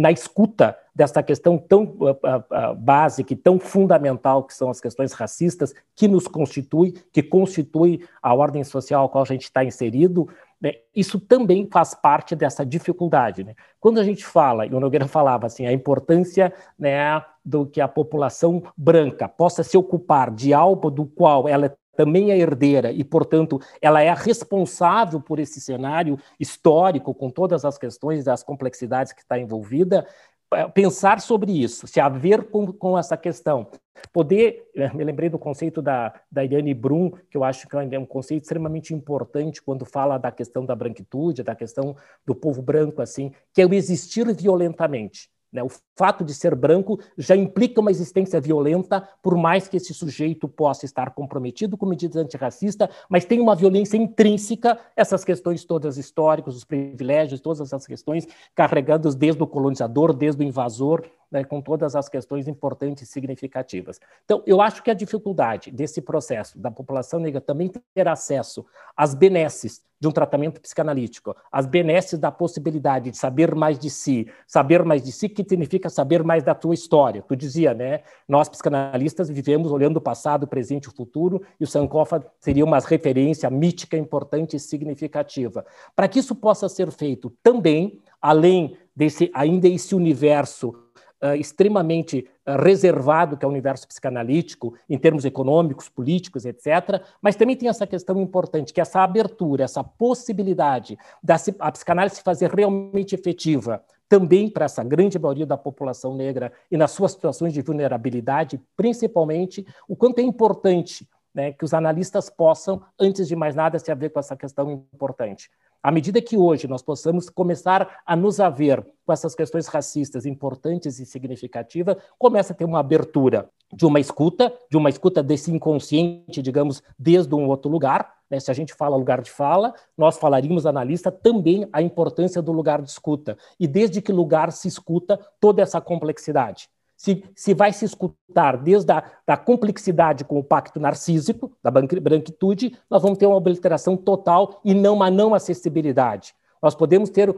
na escuta dessa questão tão uh, uh, básica e tão fundamental que são as questões racistas, que nos constitui, que constitui a ordem social a qual a gente está inserido, Né? Isso também faz parte dessa dificuldade. Né? Quando a gente fala, e o Nogueira falava assim, a importância né, do que a população branca possa se ocupar de algo do qual ela também é herdeira e, portanto, ela é responsável por esse cenário histórico, com todas as questões e as complexidades que está envolvida, é, pensar sobre isso, se haver com, com essa questão. Poder, é, me lembrei do conceito da, da Irene Brum, que eu acho que é um conceito extremamente importante quando fala da questão da branquitude, da questão do povo branco, assim, que é o existir violentamente. Né? O fato de ser branco já implica uma existência violenta, por mais que esse sujeito possa estar comprometido com medidas antirracistas, mas tem uma violência intrínseca, essas questões todas históricas, os privilégios, todas essas questões carregadas desde o colonizador, desde o invasor, né, com todas as questões importantes e significativas. Então, eu acho que a dificuldade desse processo da população negra também ter acesso às benesses de um tratamento psicanalítico, às benesses da possibilidade de saber mais de si, saber mais de si, que significa saber mais da tua história. Tu dizia, né? Nós psicanalistas vivemos olhando o passado, o presente e o futuro, e o Sankofa seria uma referência mítica importante e significativa. Para que isso possa ser feito também, além desse ainda esse universo uh, extremamente uh, reservado, que é o universo psicanalítico, em termos econômicos, políticos, etc. Mas também tem essa questão importante, que essa abertura, essa possibilidade da a psicanálise se fazer realmente efetiva, também para essa grande maioria da população negra e nas suas situações de vulnerabilidade, principalmente, o quanto é importante né, que os analistas possam, antes de mais nada, se haver com essa questão importante. À medida que hoje nós possamos começar a nos haver com essas questões racistas importantes e significativas, começa a ter uma abertura de uma escuta, de uma escuta desse inconsciente, digamos, desde um outro lugar. Né? Se a gente fala lugar de fala, nós falaríamos, analista, também a importância do lugar de escuta. E desde que lugar se escuta toda essa complexidade se, se vai se escutar desde a da complexidade com o pacto narcísico, da branquitude, nós vamos ter uma obliteração total e não uma não acessibilidade. Nós podemos ter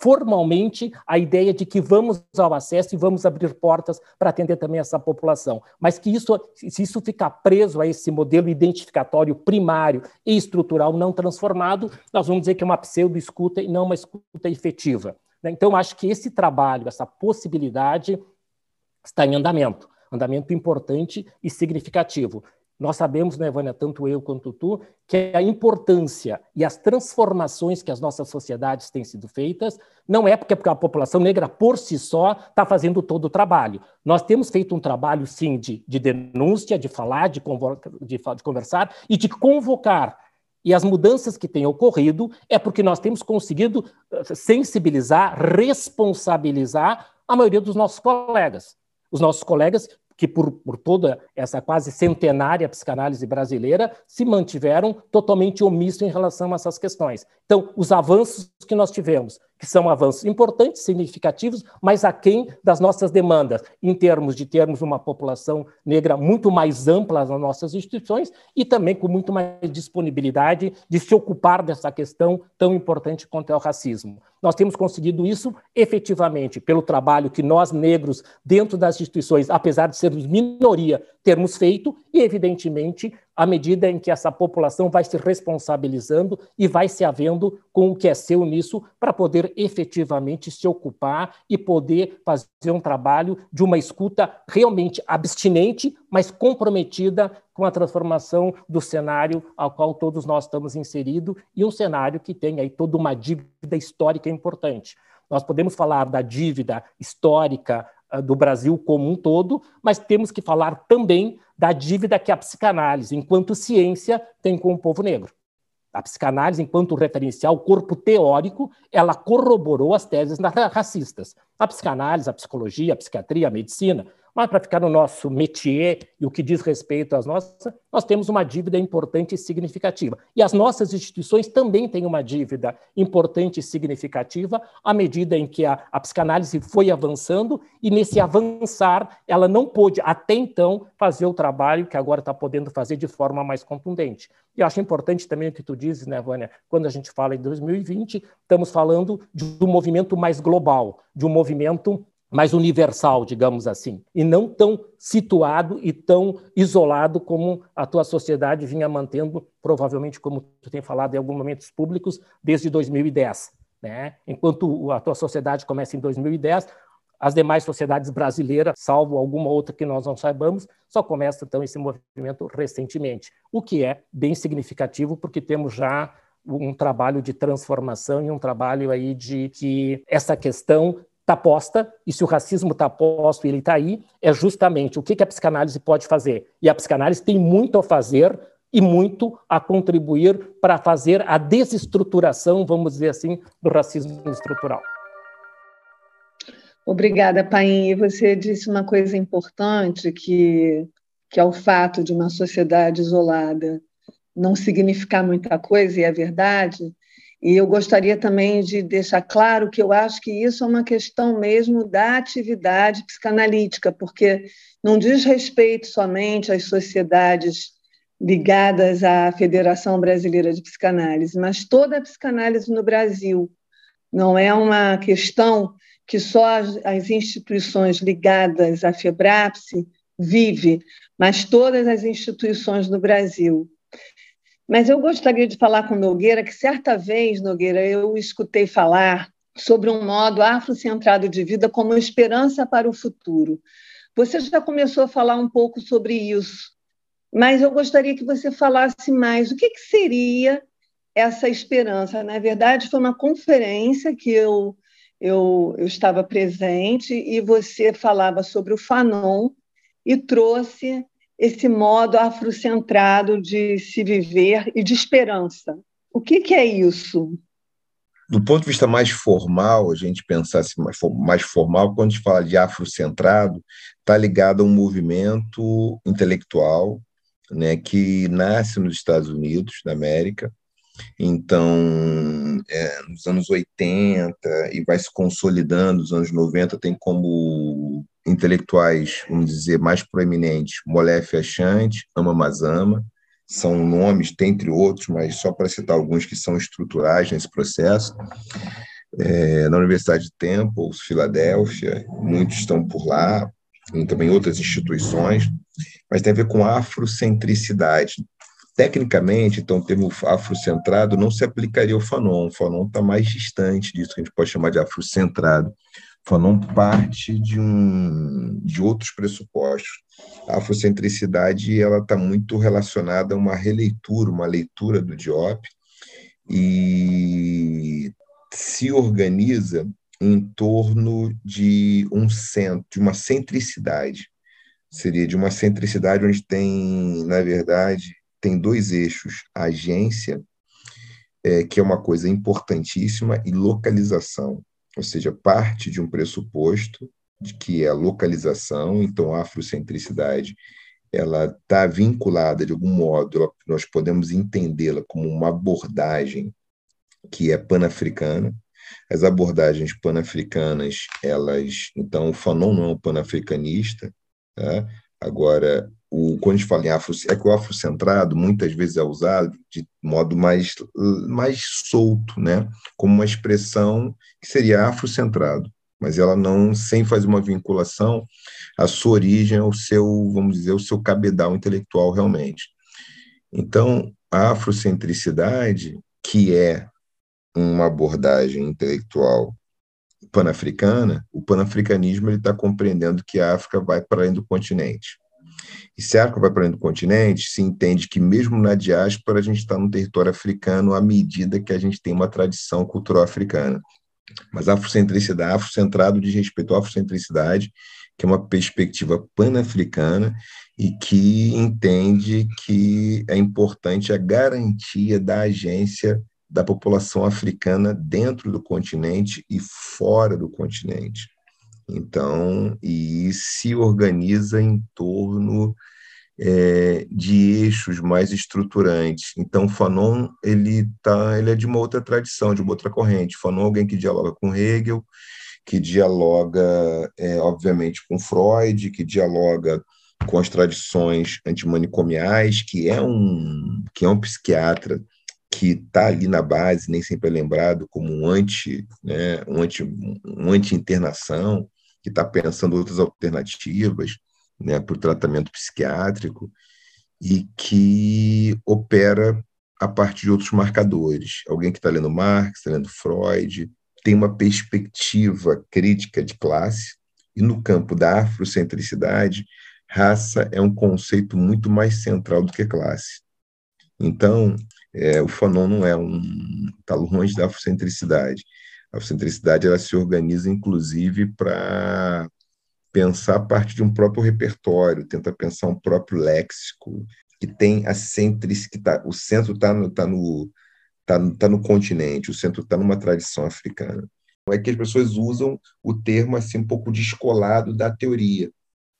formalmente a ideia de que vamos ao acesso e vamos abrir portas para atender também essa população, mas que isso, se isso ficar preso a esse modelo identificatório primário e estrutural não transformado, nós vamos dizer que é uma pseudo-escuta e não uma escuta efetiva. Então, acho que esse trabalho, essa possibilidade, está em andamento, andamento importante e significativo. Nós sabemos, né, Vânia, tanto eu quanto tu, que a importância e as transformações que as nossas sociedades têm sido feitas não é porque, a população negra por si só está fazendo todo o trabalho. Nós temos feito um trabalho, sim, de, de denúncia, de falar, de, de, de conversar e de convocar e as mudanças que têm ocorrido é porque nós temos conseguido eh, sensibilizar, responsabilizar a maioria dos nossos colegas. Os nossos colegas, que por, por toda essa quase centenária psicanálise brasileira, se mantiveram totalmente omissos em relação a essas questões. Então, os avanços que nós tivemos que são avanços importantes, significativos, mas aquém das nossas demandas, em termos de termos uma população negra muito mais ampla nas nossas instituições e também com muito mais disponibilidade de se ocupar dessa questão tão importante quanto é o racismo. Nós temos conseguido isso efetivamente pelo trabalho que nós, negros, dentro das instituições, apesar de sermos minoria, termos feito, e, evidentemente, à medida em que essa população vai se responsabilizando e vai se havendo com o que é seu nisso, para poder efetivamente se ocupar e poder fazer um trabalho de uma escuta realmente abstinente, mas comprometida com a transformação do cenário ao qual todos nós estamos inseridos e um cenário que tem aí toda uma dívida histórica importante. Nós podemos falar da dívida histórica ah, do Brasil como um todo, mas temos que falar também da dívida que a psicanálise, enquanto ciência, tem com o povo negro. A psicanálise, enquanto referencial, corpo teórico, ela corroborou as teses racistas. A psicanálise, a psicologia, a psiquiatria, a medicina mas para ficar no nosso métier e o que diz respeito às nossas, nós temos uma dívida importante e significativa. E as nossas instituições também têm uma dívida importante e significativa à medida em que a, a psicanálise foi avançando e nesse avançar ela não pôde até então fazer o trabalho que agora está podendo fazer de forma mais contundente. E eu acho importante também o que tu dizes, né, Vânia, quando a gente fala em 2020, estamos falando de um movimento mais global, de um movimento mais universal, digamos assim, e não tão situado e tão isolado como a tua sociedade vinha mantendo, provavelmente, como tu tem falado em alguns momentos públicos, desde 2010. Né? Enquanto a tua sociedade começa em 2010, as demais sociedades brasileiras, salvo alguma outra que nós não saibamos, só começa então esse movimento recentemente, o que é bem significativo porque temos já um trabalho de transformação e um trabalho aí de que essa questão está posta, e se o racismo está posto e ele está aí, é justamente o que, que a psicanálise pode fazer. E a psicanálise tem muito a fazer e muito a contribuir para fazer a desestruturação, vamos dizer assim, do racismo estrutural. Obrigada, Paim. E você disse uma coisa importante, que, que é o fato de uma sociedade isolada não significar muita coisa, e é verdade, e eu gostaria também de deixar claro que eu acho que isso é uma questão mesmo da atividade psicanalítica, porque não diz respeito somente às sociedades ligadas à Federação Brasileira de Psicanálise, mas toda a psicanálise no Brasil. Não é uma questão que só as, instituições ligadas à FEBRAPSE vive, mas todas as instituições no Brasil. Mas eu gostaria de falar com Nogueira que certa vez, Nogueira, eu escutei falar sobre um modo afrocentrado de vida como esperança para o futuro. Você já começou a falar um pouco sobre isso, mas eu gostaria que você falasse mais. O que, que seria essa esperança? Na verdade, foi uma conferência que eu, eu, eu estava presente e você falava sobre o Fanon e trouxe esse modo afrocentrado de se viver e de esperança. O que, que é isso? Do ponto de vista mais formal, a gente pensar assim, mais, mais formal, quando a gente fala de afrocentrado, está ligado a um movimento intelectual né, que nasce nos Estados Unidos da América, então, é, nos anos 80 e vai se consolidando, nos anos 90 tem como intelectuais, vamos dizer, mais proeminentes, Molef Achante, Ama Mazama, são nomes, dentre outros, mas só para citar alguns que são estruturais nesse processo. É, na Universidade de Temple, Filadélfia, muitos estão por lá, e também outras instituições, mas tem a ver com afrocentricidade. Tecnicamente, então, o termo afrocentrado não se aplicaria ao Fanon. O Fanon está mais distante disso que a gente pode chamar de afrocentrado. Fanon parte de, um, de outros pressupostos. A afrocentricidade ela está muito relacionada a uma releitura, uma leitura do Diop, e se organiza em torno de um centro, de uma centricidade. Seria de uma centricidade onde tem, na verdade, tem dois eixos: agência, é, que é uma coisa importantíssima, e localização ou seja, parte de um pressuposto de que é a localização, então a afrocentricidade ela está vinculada de algum modo, nós podemos entendê-la como uma abordagem que é panafricana. As abordagens panafricanas, elas, então o Fanon não é um panafricanista, tá? agora o, quando a gente fala em afro, é que o afrocentrado muitas vezes é usado de modo mais, mais solto, né? como uma expressão que seria afrocentrado, mas ela não, sem fazer uma vinculação à sua origem, ao seu, vamos dizer, o seu cabedal intelectual realmente. Então, a afrocentricidade, que é uma abordagem intelectual panafricana, o panafricanismo está compreendendo que a África vai para além do continente. E se a África vai para além do continente, se entende que mesmo na diáspora a gente está no território africano à medida que a gente tem uma tradição cultural africana. Mas afrocentricidade, afrocentrado diz respeito à afrocentricidade, que é uma perspectiva pan-africana e que entende que é importante a garantia da agência da população africana dentro do continente e fora do continente. Então, e se organiza em torno é, de eixos mais estruturantes. Então, Fanon ele tá, ele é de uma outra tradição, de uma outra corrente. Fanon é alguém que dialoga com Hegel, que dialoga, é, obviamente, com Freud, que dialoga com as tradições antimanicomiais, que é um que é um psiquiatra que está ali na base, nem sempre é lembrado como um anti, né, um anti, um anti-internação, que está pensando outras alternativas né, para o tratamento psiquiátrico e que opera a partir de outros marcadores. Alguém que está lendo Marx, está lendo Freud, tem uma perspectiva crítica de classe, e no campo da afrocentricidade, raça é um conceito muito mais central do que classe. Então, é, o Fanon não é um. está longe da afrocentricidade. A afrocentricidade ela se organiza, inclusive, para pensar a partir de um próprio repertório, tenta pensar um próprio léxico, que tem a centricidade. Tá, o centro está no, tá no, tá, tá no continente, o centro está numa tradição africana. É que as pessoas usam o termo assim um pouco descolado da teoria.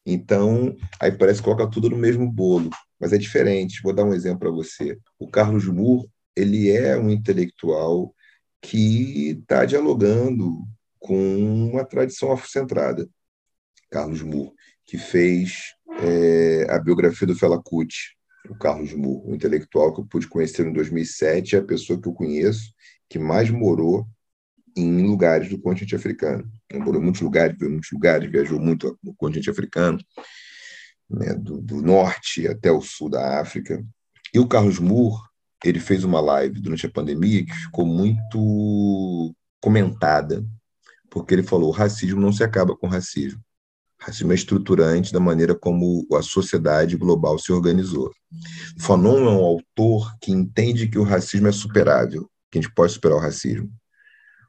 Então, aí parece que coloca tudo no mesmo bolo, mas é diferente. Vou dar um exemplo para você. O Carlos Moore, ele é um intelectual que está dialogando com uma tradição afrocentrada. Carlos Moore, que fez é, a biografia do Fela Kuti, o Carlos Moore, um intelectual que eu pude conhecer em 2007, é a pessoa que eu conheço que mais morou em lugares do continente africano. Ele morou em muitos lugares, viu muitos lugares, viajou muito no continente africano, né, do, do, norte até o sul da África. E o Carlos Moore, ele fez uma live durante a pandemia que ficou muito comentada, porque ele falou: racismo não se acaba com o racismo. Racismo é estruturante da maneira como a sociedade global se organizou. Fanon é um autor que entende que o racismo é superável, que a gente pode superar o racismo.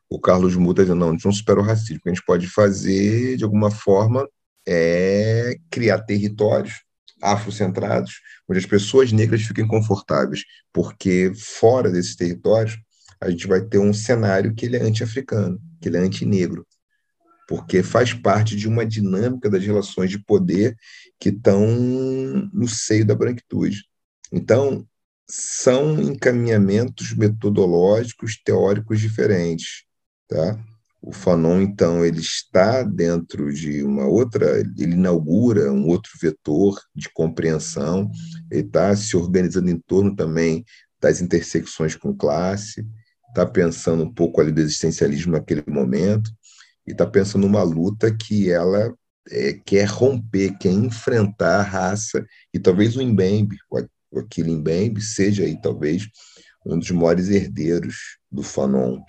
O Carlos Muta dizendo, não, a gente não supera o racismo, o que a gente pode fazer, de alguma forma, é criar territórios afrocentrados, onde as pessoas negras fiquem confortáveis, porque fora desses territórios, a gente vai ter um cenário que ele é anti-africano, que ele é anti-negro porque faz parte de uma dinâmica das relações de poder que estão no seio da branquitude. Então, são encaminhamentos metodológicos, teóricos diferentes, tá? O Fanon, então, ele está dentro de uma outra, ele inaugura um outro vetor de compreensão, ele está se organizando em torno também das intersecções com classe, está pensando um pouco ali do existencialismo naquele momento, e está pensando numa luta que ela é, quer romper, quer enfrentar a raça, e talvez o Mbembe, o Aquilo Mbembe, seja aí talvez um dos maiores herdeiros do Fanon,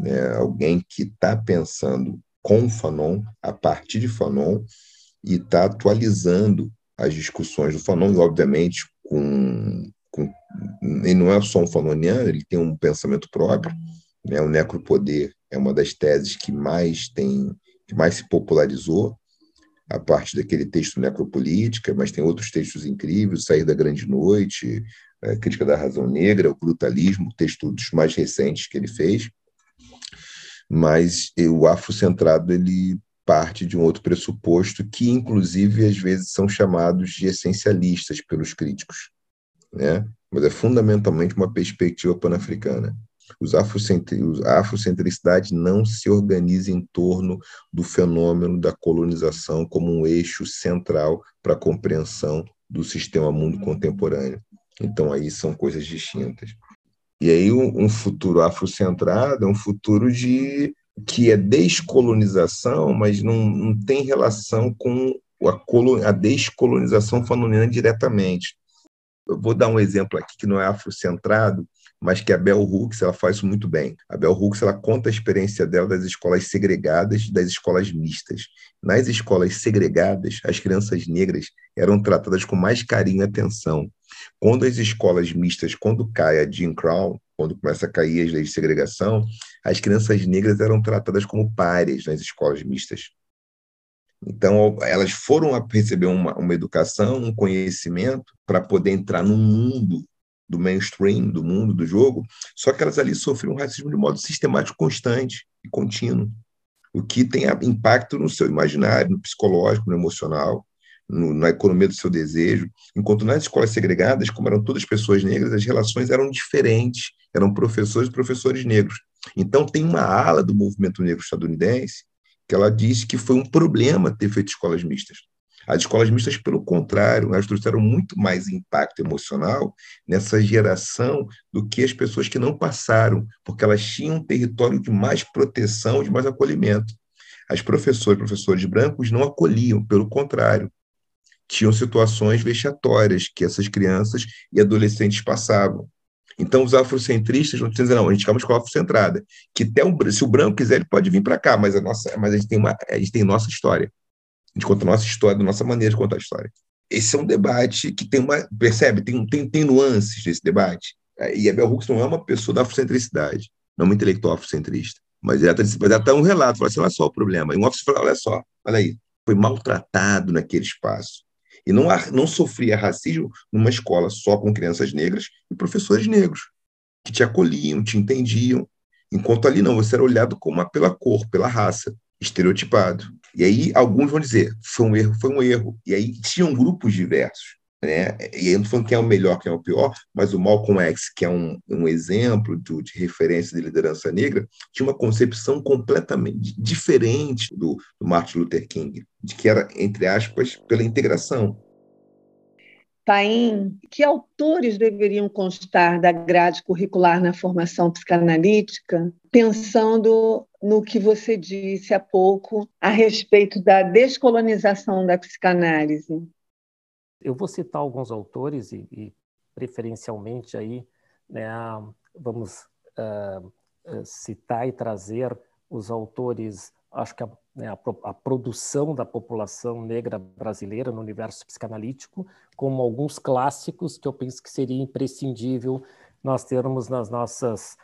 né? alguém que está pensando com Fanon, a partir de Fanon, e está atualizando as discussões do Fanon, e obviamente com, com ele não é só um fanoniano, ele tem um pensamento próprio, né? o necropoder é uma das teses que mais tem, que mais se popularizou, a parte daquele texto necropolítica, mas tem outros textos incríveis, Sair da Grande Noite, a Crítica da Razão Negra, o Brutalismo, texto dos mais recentes que ele fez. Mas o afrocentrado ele parte de um outro pressuposto que, inclusive, às vezes são chamados de essencialistas pelos críticos, né? mas é fundamentalmente uma perspectiva pan-africana os a afrocentricidade não se organiza em torno do fenômeno da colonização como um eixo central para a compreensão do sistema mundo contemporâneo. Então, aí são coisas distintas. E aí, um, futuro afrocentrado é um futuro de que é descolonização, mas não, não tem relação com a, a descolonização fanoniana diretamente. Eu vou dar um exemplo aqui que não é afrocentrado, mas que a Bell Hooks ela faz isso muito bem. A Bell Hooks ela conta a experiência dela das escolas segregadas das escolas mistas. Nas escolas segregadas, as crianças negras eram tratadas com mais carinho e atenção. Quando as escolas mistas, quando cai a Jim Crow, quando começa a cair as leis de segregação, as crianças negras eram tratadas como pares nas escolas mistas. Então, elas foram receber uma, uma educação, um conhecimento para poder entrar no mundo do mainstream, do mundo do jogo, só que elas ali sofriam racismo de modo sistemático, constante e contínuo, o que tem impacto no seu imaginário, no psicológico, no emocional, no, na economia do seu desejo. Enquanto nas escolas segregadas, como eram todas pessoas negras, as relações eram diferentes, eram professores e professores negros. Então, tem uma ala do movimento negro estadunidense que ela diz que foi um problema ter feito escolas mistas. As escolas mistas, pelo contrário, elas trouxeram muito mais impacto emocional nessa geração do que as pessoas que não passaram, porque elas tinham um território de mais proteção, de mais acolhimento. As professoras e professores brancos não acolhiam, pelo contrário, tinham situações vexatórias que essas crianças e adolescentes passavam. Então, os afrocentristas não dizem, não, a gente quer uma escola afrocentrada, que até um, se o branco quiser, ele pode vir para cá, mas a, nossa, mas a gente tem uma, a gente tem nossa história. A gente conta a nossa história, a nossa maneira de contar a história. Esse é um debate que tem uma, percebe, tem, tem, tem nuances nesse debate. E a Bell Hooks não é uma pessoa da afrocentricidade, não é uma intelectual afrocentrista, mas ela está tá um relato, fala assim, olha só o problema. E um officer fala, olha só, olha aí, foi maltratado naquele espaço. E não, não sofria racismo numa escola só com crianças negras e professores negros, que te acolhiam, te entendiam. Enquanto ali não, você era olhado como pela cor, pela raça, estereotipado. E aí alguns vão dizer, foi um erro, foi um erro. E aí tinham grupos diversos. Né? E eu não falando quem é o melhor, quem é o pior, mas o Malcolm X, que é um, um exemplo de, de referência de liderança negra, tinha uma concepção completamente diferente do, do Martin Luther King, de que era, entre aspas, pela integração. Paim, que autores deveriam constar da grade curricular na formação psicanalítica, pensando no que você disse há pouco a respeito da descolonização da psicanálise? Eu vou citar alguns autores e, e preferencialmente aí, né, vamos uh, citar e trazer os autores, acho que a, né, a, a, produção da população negra brasileira no universo psicanalítico, como alguns clássicos que eu penso que seria imprescindível nós termos nas nossas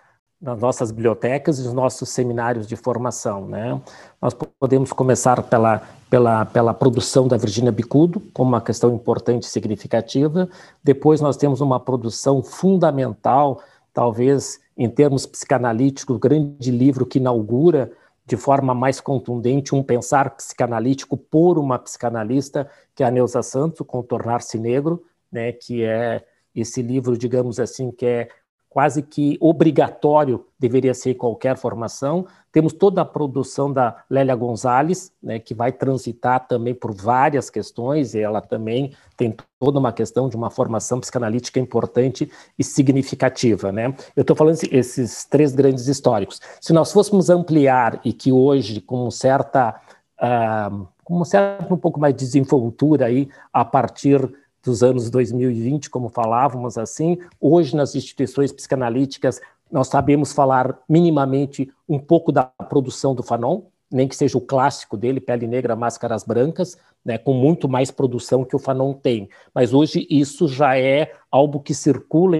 nas nossas bibliotecas e nos nossos seminários de formação. Né? Nós podemos começar pela, pela, pela produção da Virginia Bicudo, como uma questão importante e significativa. Depois nós temos uma produção fundamental, talvez em termos psicanalíticos, o grande livro que inaugura de forma mais contundente um pensar psicanalítico por uma psicanalista, que é a Neuza Santos, Contornar-se Negro, né, que é esse livro, digamos assim, que é quase que obrigatório deveria ser qualquer formação. Temos toda a produção da Lélia Gonzalez, né, que vai transitar também por várias questões, e ela também tem toda uma questão de uma formação psicanalítica importante e significativa. Né? Eu estou falando esses três grandes históricos. Se nós fôssemos ampliar, e que hoje, com certa. Uh, com um certo um pouco mais de desenvoltura aí, a partir dos anos 2020, como falávamos assim. Hoje, nas instituições psicanalíticas, nós sabemos falar minimamente um pouco da produção do Fanon, nem que seja o clássico dele, Pele Negra, Máscaras Brancas, né, com muito mais produção que o Fanon tem. Mas hoje isso já é algo que circula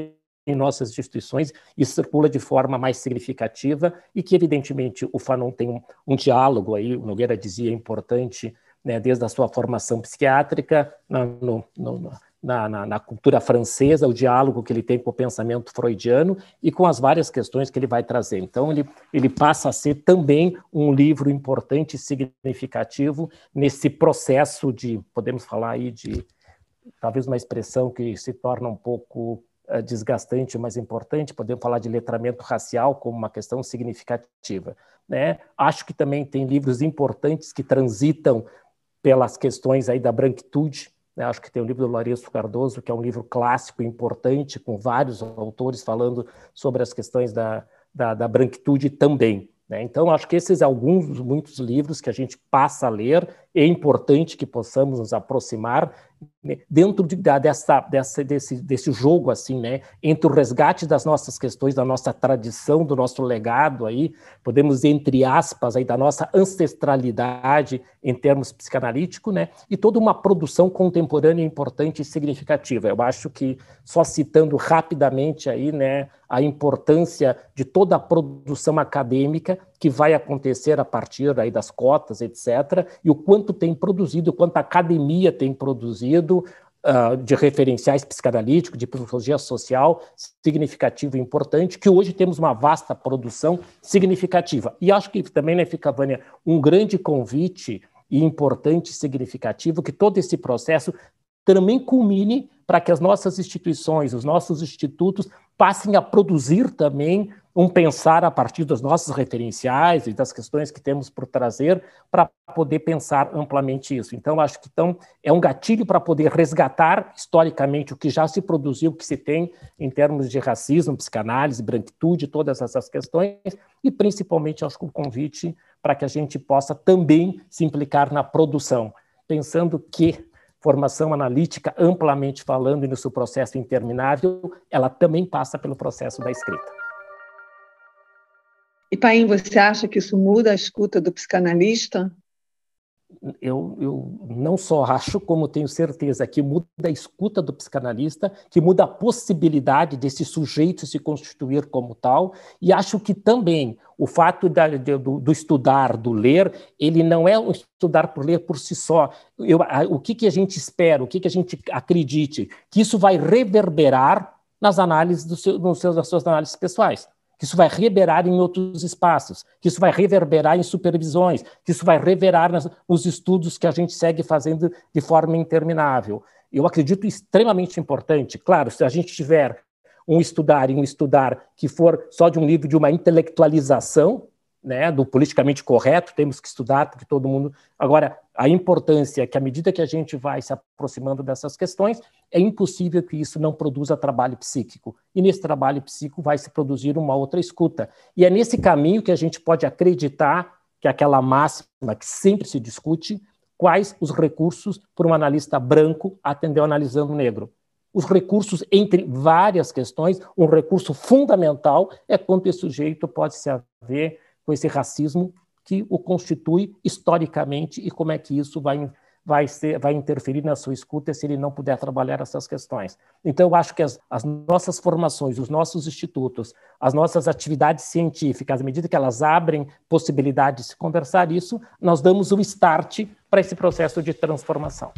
em nossas instituições e circula de forma mais significativa e que, evidentemente, o Fanon tem um, um diálogo aí, o Nogueira dizia, importante né, desde a sua formação psiquiátrica, na, no, no, na, na, na, cultura francesa, o diálogo que ele tem com o pensamento freudiano e com as várias questões que ele vai trazer. Então, ele, ele passa a ser também um livro importante e significativo nesse processo de, podemos falar aí de, talvez uma expressão que se torna um pouco uh, desgastante, mas importante, podemos falar de letramento racial como uma questão significativa. Né? Acho que também tem livros importantes que transitam pelas questões aí da branquitude. Né? Acho que tem o livro do Lourenço Cardoso, que é um livro clássico importante, com vários autores falando sobre as questões da, da, da branquitude também. Né? Então, acho que esses alguns dos muitos livros que a gente passa a ler. É importante que possamos nos aproximar né, dentro de, dessa, dessa, desse, desse jogo assim, né, entre o resgate das nossas questões, da nossa tradição, do nosso legado aí, podemos entre aspas aí da nossa ancestralidade em termos psicanalíticos, né, e toda uma produção contemporânea importante e significativa. Eu acho que só citando rapidamente aí, né, a importância de toda a produção acadêmica que vai acontecer a partir aí das cotas, etc., e o quanto tem produzido, o quanto a academia tem produzido uh, de referenciais psicanalíticos, de psicologia social significativo e importante, que hoje temos uma vasta produção significativa. E acho que também, né, fica, Vânia, um grande convite e importante significativo que todo esse processo também culmine para que as nossas instituições, os nossos institutos, passem a produzir também um pensar a partir dos nossos referenciais e das questões que temos por trazer para poder pensar amplamente isso. Então, acho que então, é um gatilho para poder resgatar historicamente o que já se produziu, o que se tem em termos de racismo, psicanálise, branquitude, todas essas questões, e principalmente, acho que o convite para que a gente possa também se implicar na produção, pensando que formação analítica, amplamente falando, e no seu processo interminável, ela também passa pelo processo da escrita. E, Paim, você acha que isso muda a escuta do psicanalista? Eu, eu, não só acho, como tenho certeza que muda a escuta do psicanalista, que muda a possibilidade desse sujeito se constituir como tal, e acho que também o fato da, do, do, estudar, do ler, ele não é um estudar por ler por si só. Eu, a, o que, que a gente espera, o que, que a gente acredite, que isso vai reverberar nas análises do seu, seus, das suas análises pessoais que isso vai reverberar em outros espaços, que isso vai reverberar em supervisões, que isso vai reverberar nos estudos que a gente segue fazendo de forma interminável. Eu acredito extremamente importante, claro, se a gente tiver um estudar e um estudar que for só de um livro de uma intelectualização, né, do politicamente correto, temos que estudar, porque todo mundo. Agora, a importância é que, à medida que a gente vai se aproximando dessas questões, é impossível que isso não produza trabalho psíquico. E nesse trabalho psíquico vai se produzir uma outra escuta. E é nesse caminho que a gente pode acreditar que aquela máxima que sempre se discute, quais os recursos para um analista branco atendeu analisando negro. Os recursos, entre várias questões, um recurso fundamental é quanto esse sujeito pode se haver com esse racismo que o constitui historicamente e como é que isso vai, vai, ser, vai interferir na sua escuta se ele não puder trabalhar essas questões. Então, eu acho que as, as nossas formações, os nossos institutos, as nossas atividades científicas, à medida que elas abrem possibilidade de se conversar isso, nós damos o start para esse processo de transformação.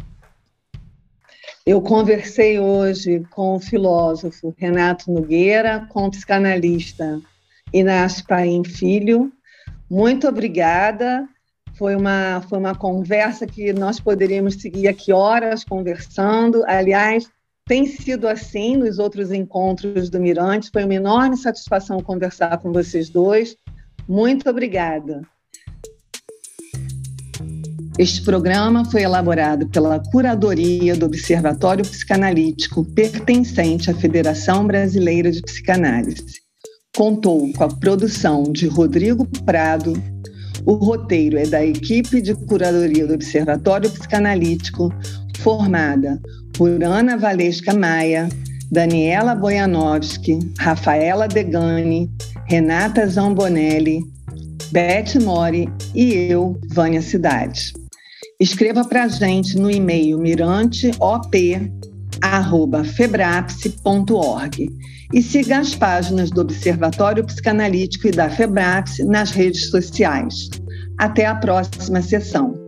Eu conversei hoje com o filósofo Renato Nogueira, com o psicanalista Inácio Paim Filho. Muito obrigada. Foi uma, foi uma conversa que nós poderíamos seguir aqui horas conversando. Aliás, tem sido assim nos outros encontros do Mirante. Foi uma enorme satisfação conversar com vocês dois. Muito obrigada. Este programa foi elaborado pela Curadoria do Observatório Psicanalítico, pertencente à Federação Brasileira de Psicanálise contou com a produção de Rodrigo Prado. O roteiro é da equipe de curadoria do Observatório Psicanalítico, formada por Ana Valesca Maia, Daniela Bojanowski, Rafaela Degani, Renata Zambonelli, Beth Mori e eu, Vânia Cidade. Escreva para a gente no e-mail miranteop.febrapse.org e siga as páginas do Observatório Psicanalítico e da FEBRAPS nas redes sociais. Até a próxima sessão.